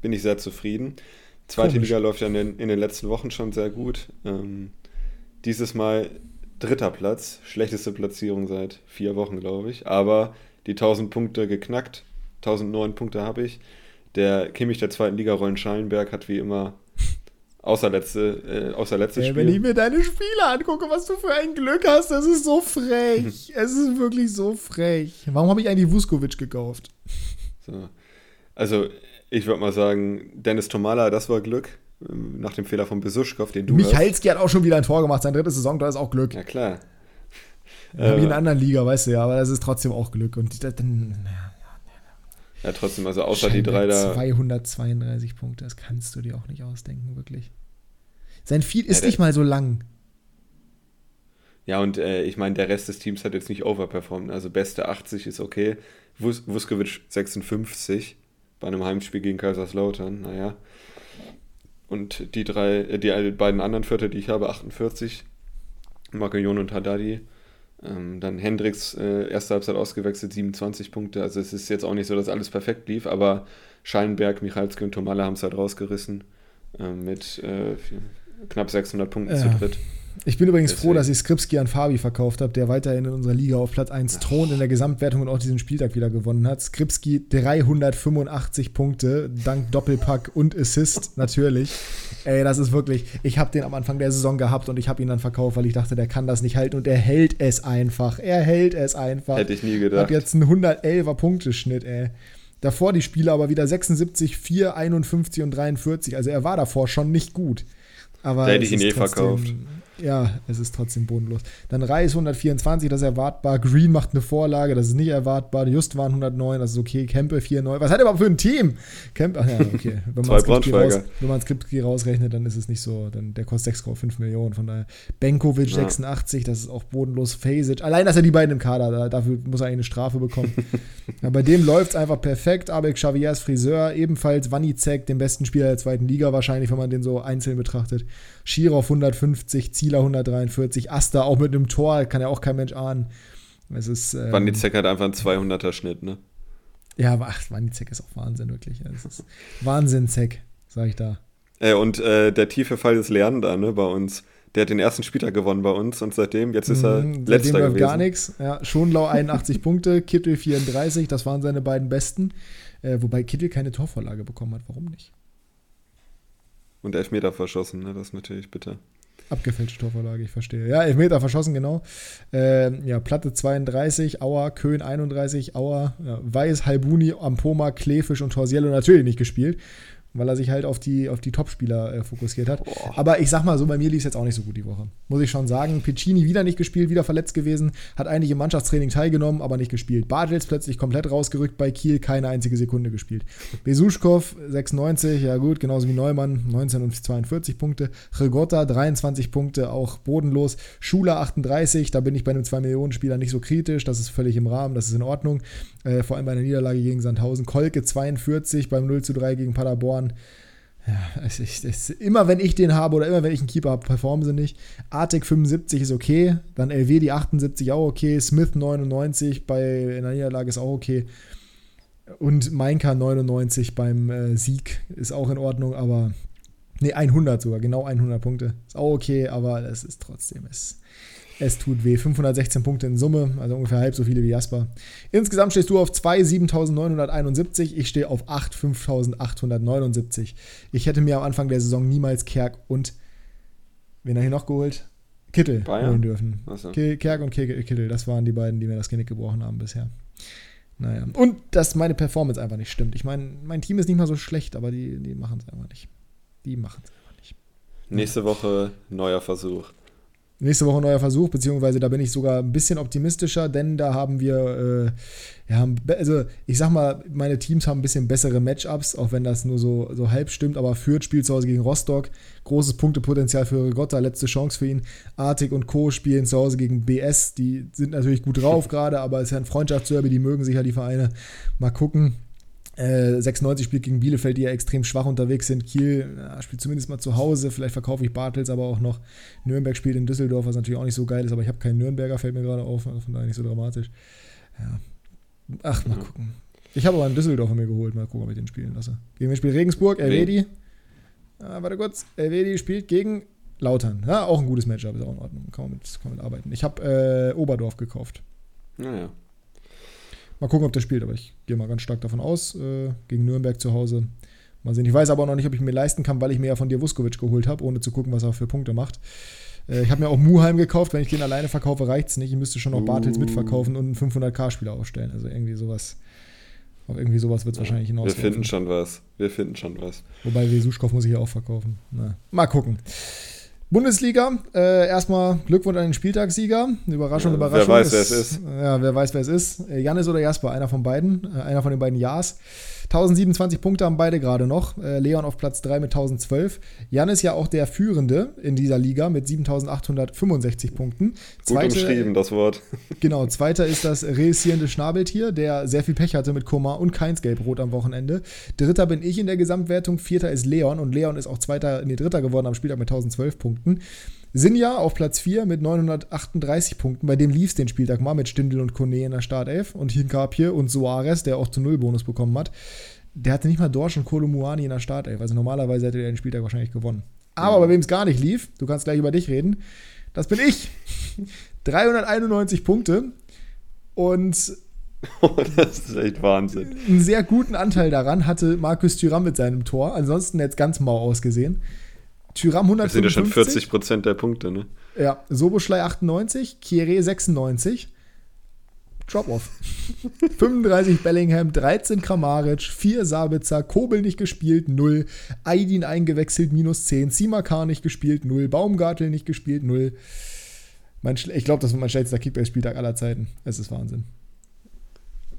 bin ich sehr zufrieden. Zweite Komisch. Liga läuft ja in den, in den letzten Wochen schon sehr gut. Ähm, dieses Mal dritter Platz, schlechteste Platzierung seit vier Wochen, glaube ich. Aber die 1000 Punkte geknackt. 1009 Punkte habe ich. Der Kimmich der zweiten Liga, Rollen Schallenberg, hat wie immer außer letzte, äh, außer letztes Spiel. Wenn ich mir deine Spiele angucke, was du für ein Glück hast, das ist so frech. es ist wirklich so frech. Warum habe ich eigentlich Vuskovic gekauft? So. Also, ich würde mal sagen, Dennis Tomala, das war Glück. Ähm, nach dem Fehler von Besuschkow, den du Michalski hast. hat auch schon wieder ein Tor gemacht, sein drittes Saison, da ist auch Glück. Ja, klar. Äh, wie in einer anderen Liga, weißt du ja, aber das ist trotzdem auch Glück. Und dann, ja, trotzdem, also außer die drei da. 232 Punkte, das kannst du dir auch nicht ausdenken, wirklich. Sein Feed ist ja, nicht mal so lang. Ja, und äh, ich meine, der Rest des Teams hat jetzt nicht overperformt. Also beste 80 ist okay. Vus Vuskovic 56 bei einem Heimspiel gegen Kaiserslautern, naja. Und die drei, äh, die beiden anderen Viertel, die ich habe, 48. Marquillon und Haddadi ähm, dann Hendricks äh, erste Halbzeit ausgewechselt, 27 Punkte. Also es ist jetzt auch nicht so, dass alles perfekt lief, aber Schallenberg, Michalski und Tomalla haben es halt rausgerissen äh, mit äh, knapp 600 Punkten zu dritt. Ich bin übrigens Deswegen. froh, dass ich Skripski an Fabi verkauft habe, der weiterhin in unserer Liga auf Platz 1 thront in der Gesamtwertung und auch diesen Spieltag wieder gewonnen hat. Skripski 385 Punkte, dank Doppelpack und Assist natürlich. Ey, das ist wirklich, ich habe den am Anfang der Saison gehabt und ich habe ihn dann verkauft, weil ich dachte, der kann das nicht halten und er hält es einfach. Er hält es einfach. Hätte ich nie gedacht. Hat jetzt einen 111er Punkteschnitt, ey. Davor die Spiele aber wieder 76, 4, 51 und 43. Also er war davor schon nicht gut. Aber da hätte ich ihn eh verkauft ja, es ist trotzdem bodenlos. Dann Reis 124, das ist erwartbar. Green macht eine Vorlage, das ist nicht erwartbar. Just waren 109, das ist okay. Kempe 4,9. Was hat er überhaupt für ein Team? Kempe, ach ja, okay. Wenn man Braunschweiger. Raus, wenn man Skripski rausrechnet, dann ist es nicht so. Dann, der kostet 6,5 Millionen. Von daher. Benkovic ja. 86, das ist auch bodenlos. Fasic. Allein, dass er die beiden im Kader, dafür muss er eigentlich eine Strafe bekommen. ja, bei dem läuft es einfach perfekt. Abek Xaviers Friseur, ebenfalls Wanizek, den besten Spieler der zweiten Liga wahrscheinlich, wenn man den so einzeln betrachtet. Schirov 150, Zieler 143, Asta auch mit einem Tor, kann ja auch kein Mensch ahnen. Es ist. Ähm, Wanizek hat einfach einen 200er Schnitt, ne? Ja, ach, Wanizek ist auch Wahnsinn, wirklich. Es ist Wahnsinn, Zek, sag ich da. Äh, und äh, der tiefe Fall ist Lernen da, ne, bei uns. Der hat den ersten Spieltag gewonnen bei uns und seitdem, jetzt ist er Mhm, letzter seitdem läuft gewesen. gar nichts. Ja, Schonlau 81 Punkte, Kittel 34, das waren seine beiden besten. Äh, wobei Kittel keine Torvorlage bekommen hat. Warum nicht? Und Elfmeter verschossen, ne? das natürlich bitter. Abgefälschte Torvorlage, ich verstehe. Ja, Elfmeter verschossen, genau. Ähm, ja, Platte 32, Auer, Köhn 31, Auer, ja, Weiß, Halbuni, Ampoma, Klefisch und Torsiello natürlich nicht gespielt, weil er sich halt auf die, auf die Topspieler äh, fokussiert hat. Boah. Aber ich sag mal so, bei mir lief es jetzt auch nicht so gut die Woche. Muss ich schon sagen. Piccini wieder nicht gespielt, wieder verletzt gewesen, hat eigentlich im Mannschaftstraining teilgenommen, aber nicht gespielt. Bartels plötzlich komplett rausgerückt bei Kiel, keine einzige Sekunde gespielt. Besuschkow 96, ja gut, genauso wie Neumann, 19 und 42 Punkte. Regotta 23 Punkte, auch bodenlos. Schuler 38, da bin ich bei einem 2-Millionen-Spieler nicht so kritisch, das ist völlig im Rahmen, das ist in Ordnung. Äh, vor allem bei einer Niederlage gegen Sandhausen. Kolke 42 beim 0 zu 3 gegen Paderborn. Ja, es ist, es ist, immer wenn ich den habe oder immer wenn ich einen Keeper habe, performen sie nicht. Artig 75 ist okay, dann LW die 78 auch okay, Smith 99 bei einer Niederlage ist auch okay und Mainka 99 beim äh, Sieg ist auch in Ordnung, aber nee, 100 sogar, genau 100 Punkte. Ist auch okay, aber es ist trotzdem, es, es tut weh. 516 Punkte in Summe, also ungefähr halb so viele wie Jasper. Insgesamt stehst du auf 2, 7971. Ich stehe auf 8, 5879. Ich hätte mir am Anfang der Saison niemals Kerk und, wen hat hier noch geholt? Kittel Bayern? holen dürfen. So. Kerk und Ki- Kittel, das waren die beiden, die mir das Genick gebrochen haben bisher. Naja. Und dass meine Performance einfach nicht stimmt. Ich meine, mein Team ist nicht mal so schlecht, aber die, die machen es einfach nicht. Die machen es einfach nicht. Nächste Woche neuer Versuch. Nächste Woche neuer Versuch, beziehungsweise da bin ich sogar ein bisschen optimistischer, denn da haben wir, äh, ja, also ich sag mal, meine Teams haben ein bisschen bessere Matchups, auch wenn das nur so, so halb stimmt, aber Fürth spielt zu Hause gegen Rostock, großes Punktepotenzial für Rigotta, letzte Chance für ihn. Artig und Co. spielen zu Hause gegen BS, die sind natürlich gut drauf gerade, aber es ist ja ein Freundschaftsderby, die mögen sicher die Vereine. Mal gucken. Äh, 96 spielt gegen Bielefeld, die ja extrem schwach unterwegs sind. Kiel ja, spielt zumindest mal zu Hause. Vielleicht verkaufe ich Bartels aber auch noch. Nürnberg spielt in Düsseldorf, was natürlich auch nicht so geil ist, aber ich habe keinen Nürnberger, fällt mir gerade auf. Also von daher nicht so dramatisch. Ja. Ach, mal Mhm. gucken. Ich habe aber einen Düsseldorfer mir geholt. Mal gucken, ob ich den spielen lasse. Gegen wen spielt Regensburg? Elvedi. Ah, warte kurz. Elvedi spielt gegen Lautern. Ja, auch ein gutes Matchup, ist auch in Ordnung. Kann man mit, kann man mit arbeiten. Ich habe äh, Oberdorf gekauft. Naja. Mal gucken, ob der spielt, aber ich gehe mal ganz stark davon aus. Äh, gegen Nürnberg zu Hause. Mal sehen. Ich weiß aber auch noch nicht, ob ich mir leisten kann, weil ich mir ja von dir Vuskovic geholt habe, ohne zu gucken, was er für Punkte macht. Äh, ich habe mir auch Muheim gekauft. Wenn ich den alleine verkaufe, reicht es nicht. Ich müsste schon noch Bartels mitverkaufen und einen 500k-Spieler aufstellen. Also irgendwie sowas. Auf irgendwie sowas wird es wahrscheinlich Wir hinauslaufen. finden schon was. Wir finden schon was. Wobei Vesuschkow muss ich ja auch verkaufen. Na, mal gucken. Bundesliga, äh, erstmal Glückwunsch an den Spieltagssieger. Überraschung, Ja, wer Überraschung. weiß, wer es ist. Ja, wer weiß, wer es ist. Äh, Jannis oder Jasper, einer von beiden. Äh, einer von den beiden Ja's. 1027 Punkte haben beide gerade noch. Äh, Leon auf Platz 3 mit 1012. Jannis ja auch der Führende in dieser Liga mit 7865 Punkten. Gut umschrieben, das Wort. Genau, zweiter ist das reüssierende Schnabeltier, der sehr viel Pech hatte mit Koma und keins Gelb-Rot am Wochenende. Dritter bin ich in der Gesamtwertung, vierter ist Leon und Leon ist auch zweiter, nee, dritter geworden am Spieltag mit 1012 Punkten. Sinja auf Platz 4 mit 938 Punkten, bei dem lief es den Spieltag mal mit Stindl und Kone in der Startelf und Hinkapje und Soares, der auch zu Null Bonus bekommen hat. Der hatte nicht mal Dorsch und Kolomuani in der Startelf, also normalerweise hätte er den Spieltag wahrscheinlich gewonnen. Aber bei wem es gar nicht lief, du kannst gleich über dich reden, das bin ich. 391 Punkte und das ist echt Wahnsinn. einen sehr guten Anteil daran hatte Markus Thüram mit seinem Tor. Ansonsten hätte es ganz mau ausgesehen. Thüram Das sind ja schon 155. 40 Prozent der Punkte, ne? Ja, Soboschlei 98, Kieré 96. Drop-off. 35 Bellingham, 13 Kramaric, 4 Sabitzer, Kobel nicht gespielt, 0. Aydin eingewechselt, minus 10. Simakar nicht gespielt, 0. Baumgartel nicht gespielt, 0. Mein, schle- ich glaube, das wird mein schlechtester Kickbase-Spieltag aller Zeiten. Es ist Wahnsinn.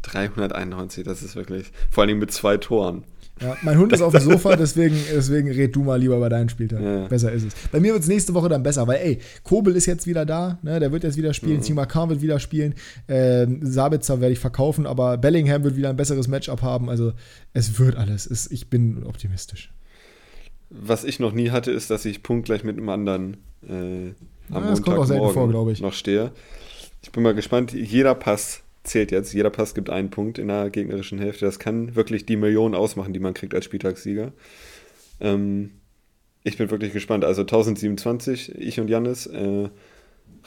391, das ist wirklich. Vor allem mit zwei Toren. Ja, mein Hund ist auf dem Sofa, deswegen, deswegen red du mal lieber bei deinem Spieltag. Ja. Besser ist es. Bei mir wird es nächste Woche dann besser, weil, ey, Kobel ist jetzt wieder da, ne, der wird jetzt wieder spielen, Mhm. Simakar wird wieder spielen, ähm, Sabitzer werde ich verkaufen, aber Bellingham wird wieder ein besseres Matchup haben, also es wird alles. Es, ich bin optimistisch. Was ich noch nie hatte, ist, dass ich punktgleich mit einem anderen äh, am Ja, das kommt auch selten Montagmorgen vor, noch stehe. Ich bin mal gespannt. Jeder Pass zählt jetzt. Jeder Pass gibt einen Punkt in der gegnerischen Hälfte. Das kann wirklich die Million ausmachen, die man kriegt als Spieltagssieger. Ähm, Ich bin wirklich gespannt. Also 1027, ich und Jannis. Äh,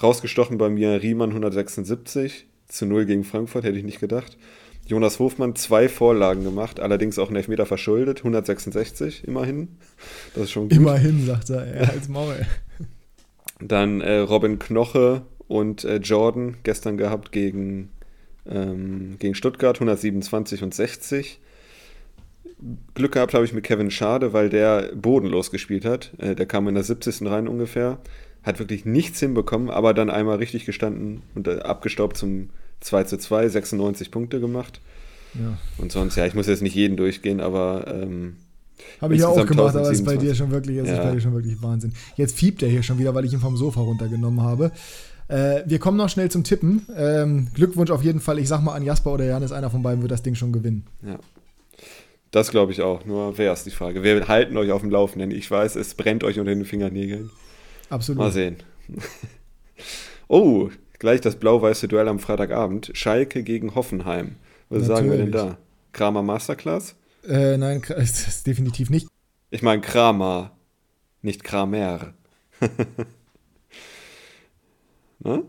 rausgestochen bei mir Riemann 176 zu 0 gegen Frankfurt, hätte ich nicht gedacht. Jonas Hofmann zwei Vorlagen gemacht, allerdings auch einen Elfmeter verschuldet, 166 immerhin. Das ist schon gut. Immerhin, sagt er, er als Maul. Dann äh, Robin Knoche und äh, Jordan gestern gehabt gegen, ähm, gegen Stuttgart, 127 und 60. Glück gehabt habe ich mit Kevin Schade, weil der bodenlos gespielt hat. Äh, der kam in der 70. rein ungefähr. Hat wirklich nichts hinbekommen, aber dann einmal richtig gestanden und äh, abgestaubt zum 2 zu 2, 96 Punkte gemacht. Ja. Und sonst, ja, ich muss jetzt nicht jeden durchgehen, aber. Ähm, Habe ich ja auch gemacht, aber es ist bei 1027. dir schon wirklich, es ist Ja. bei dir schon wirklich Wahnsinn. Jetzt fiebt er hier schon wieder, weil ich ihn vom Sofa runtergenommen habe. Äh, wir kommen noch schnell zum Tippen. Ähm, Glückwunsch auf jeden Fall. Ich sag mal an Jasper oder Janis, einer von beiden wird das Ding schon gewinnen. Ja. Das glaube ich auch. Nur wer ist die Frage? Wir halten euch auf dem Laufenden. Ich weiß, es brennt euch unter den Fingernägeln. Absolut. Mal sehen. oh, gleich das blau-weiße Duell am Freitagabend. Schalke gegen Hoffenheim. Was sagen wir denn Natürlich. da? Kramer Masterclass? Äh, nein, Kra- das ist definitiv nicht. Ich meine Kramer, nicht Kramer. ne?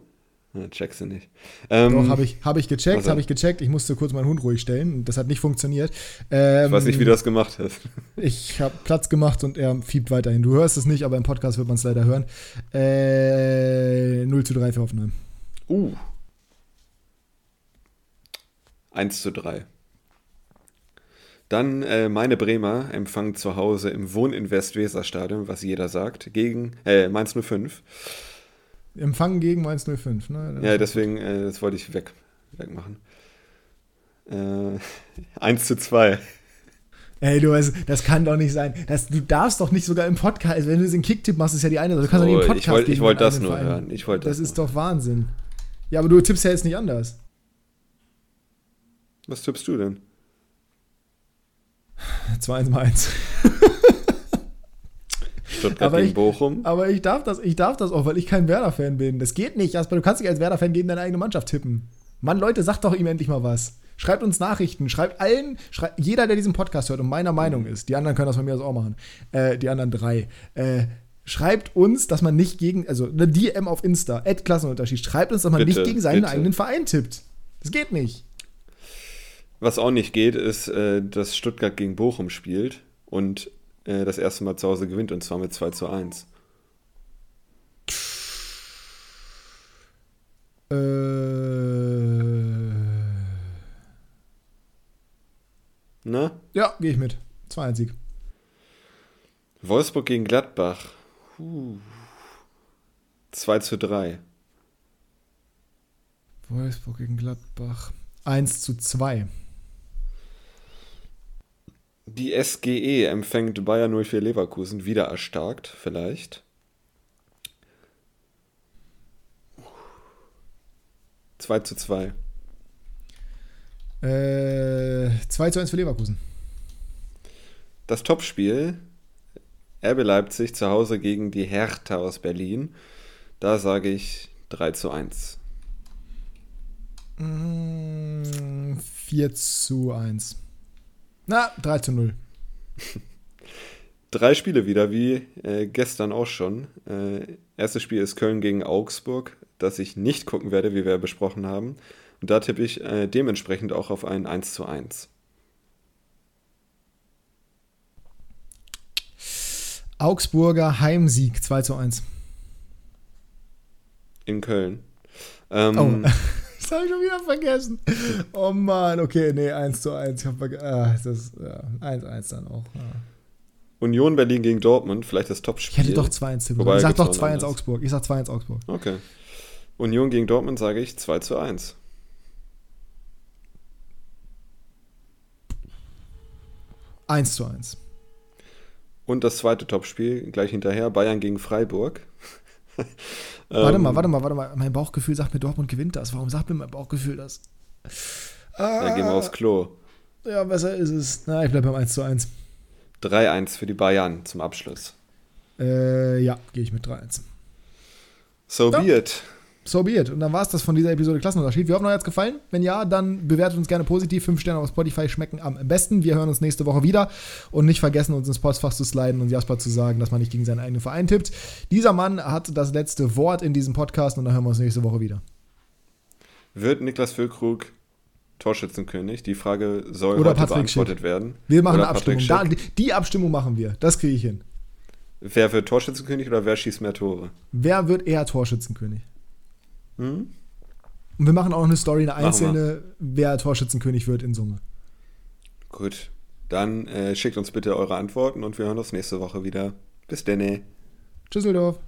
Ja, checkst du nicht. Ähm, Doch, habe ich, hab ich gecheckt, also- habe ich gecheckt. Ich musste kurz meinen Hund ruhig stellen das hat nicht funktioniert. Ähm, ich weiß nicht, wie du das gemacht hast. Ich habe Platz gemacht und er fiebt weiterhin. Du hörst es nicht, aber im Podcast wird man es leider hören. Äh, 0 zu 3 für Hoffenheim. Uh. 1 zu 3. Dann äh, meine Bremer empfangen zu Hause im Wohninvest Weserstadion, was jeder sagt, gegen äh, Mainz 05. Empfangen gegen Mainz 05. Ne? Ja, deswegen, äh, das wollte ich weg, wegmachen. Äh, 1 zu 2. Ey, du weißt, das kann doch nicht sein. Das, du darfst doch nicht sogar im Podcast, wenn du den Kicktipp machst, ist ja die eine Sache. Du kannst doch Oh, nicht im Podcast ich gegen wollt das nur Verein. hören. Ich wollt das das ist doch Wahnsinn. Ja, aber du tippst ja jetzt nicht anders. Was tippst du denn? 2-1 Mainz. Stuttgart Aber gegen ich- Bochum. Aber ich darf das, ich darf das auch, weil ich kein Werder-Fan bin. Das geht nicht, Jasper. Du kannst nicht als Werder-Fan gegen deine eigene Mannschaft tippen. Mann, Leute, sagt doch ihm endlich mal was. Schreibt uns Nachrichten. Schreibt allen, schreibt, jeder, der diesen Podcast hört und meiner Meinung ist, die anderen können das von mir aus auch machen, äh, die anderen drei, äh, schreibt uns, dass man nicht gegen, also eine DM auf Insta, Ad Klassenunterschied, schreibt uns, dass man Bitte, nicht gegen seinen bitte. eigenen Verein tippt. Das geht nicht. Was auch nicht geht, ist, äh, dass Stuttgart gegen Bochum spielt und äh, das erste Mal zu Hause gewinnt und zwar mit 2 zu 1. Äh, Na? ja, gehe ich mit. 2-1 Sieg. Wolfsburg gegen Gladbach. Huh. 2 zu 3. Wolfsburg gegen Gladbach. 1 zu 2. Die SGE empfängt Bayer 04 Leverkusen, wieder erstarkt, vielleicht. Zwei zu zwei. Äh, 2 zu 1 für Leverkusen. Das Topspiel RB Leipzig zu Hause gegen die Hertha aus Berlin. Da sage ich 3 zu 1. Mm, 4 zu 1. Na, 3 zu 0. Drei Spiele wieder, wie äh, gestern auch schon. Äh, erstes Spiel ist Köln gegen Augsburg, das ich nicht gucken werde, wie wir besprochen haben. Und da tippe ich äh, dementsprechend auch auf ein 1 zu 1. Augsburger Heimsieg 2 zu 1. In Köln. Ähm, Oh, das habe ich schon wieder vergessen. Oh Mann, okay, nee, 1 zu 1. Ich hab ah, das ja, 1 1 dann auch. Ja. Union Berlin gegen Dortmund, vielleicht das Ich Topspiel. hätte doch 2 1 tippen Wobei, sollen. Ich sag doch auch 2 1 anders. Augsburg. Ich sag 2 1 Augsburg. Okay. Union gegen Dortmund sage ich 2 zu 1. Eins zu 1. Und das zweite Topspiel gleich hinterher, Bayern gegen Freiburg. Warte Ähm, mal, warte mal, warte mal. Mein Bauchgefühl sagt mir, Dortmund gewinnt das. Warum sagt mir mein Bauchgefühl das? Da gehen wir aufs Klo. Ja, besser ist es. Na, ich bleibe beim 1 zu 1. 3-1 für die Bayern zum Abschluss. Äh, ja, gehe ich mit 3-1. So Ja. be it. So be it. Und dann war es das von dieser Episode Klassenunterschied. Wir hoffen, euch hat es gefallen. Wenn ja, dann bewertet uns gerne positiv. Fünf Sterne auf Spotify schmecken am besten. Wir hören uns nächste Woche wieder. Und nicht vergessen, uns ins Postfach zu sliden und Jasper zu sagen, dass man nicht gegen seinen eigenen Verein tippt. Dieser Mann hat das letzte Wort in diesem Podcast und dann hören wir uns nächste Woche wieder. Wird Niklas Füllkrug Torschützenkönig? Die Frage soll Oder heute Patrick beantwortet Schick. werden. Wir machen Oder eine Abstimmung. Da, die Abstimmung machen wir. Das kriege ich hin. Wer wird Torschützenkönig oder wer schießt mehr Tore? Wer wird eher Torschützenkönig? Hm? Und wir machen auch noch eine Story, eine einzelne, wer Torschützenkönig wird in Summe. Gut. Dann äh, schickt uns bitte eure Antworten und wir hören uns nächste Woche wieder. Bis denne. Tschüsseldorf.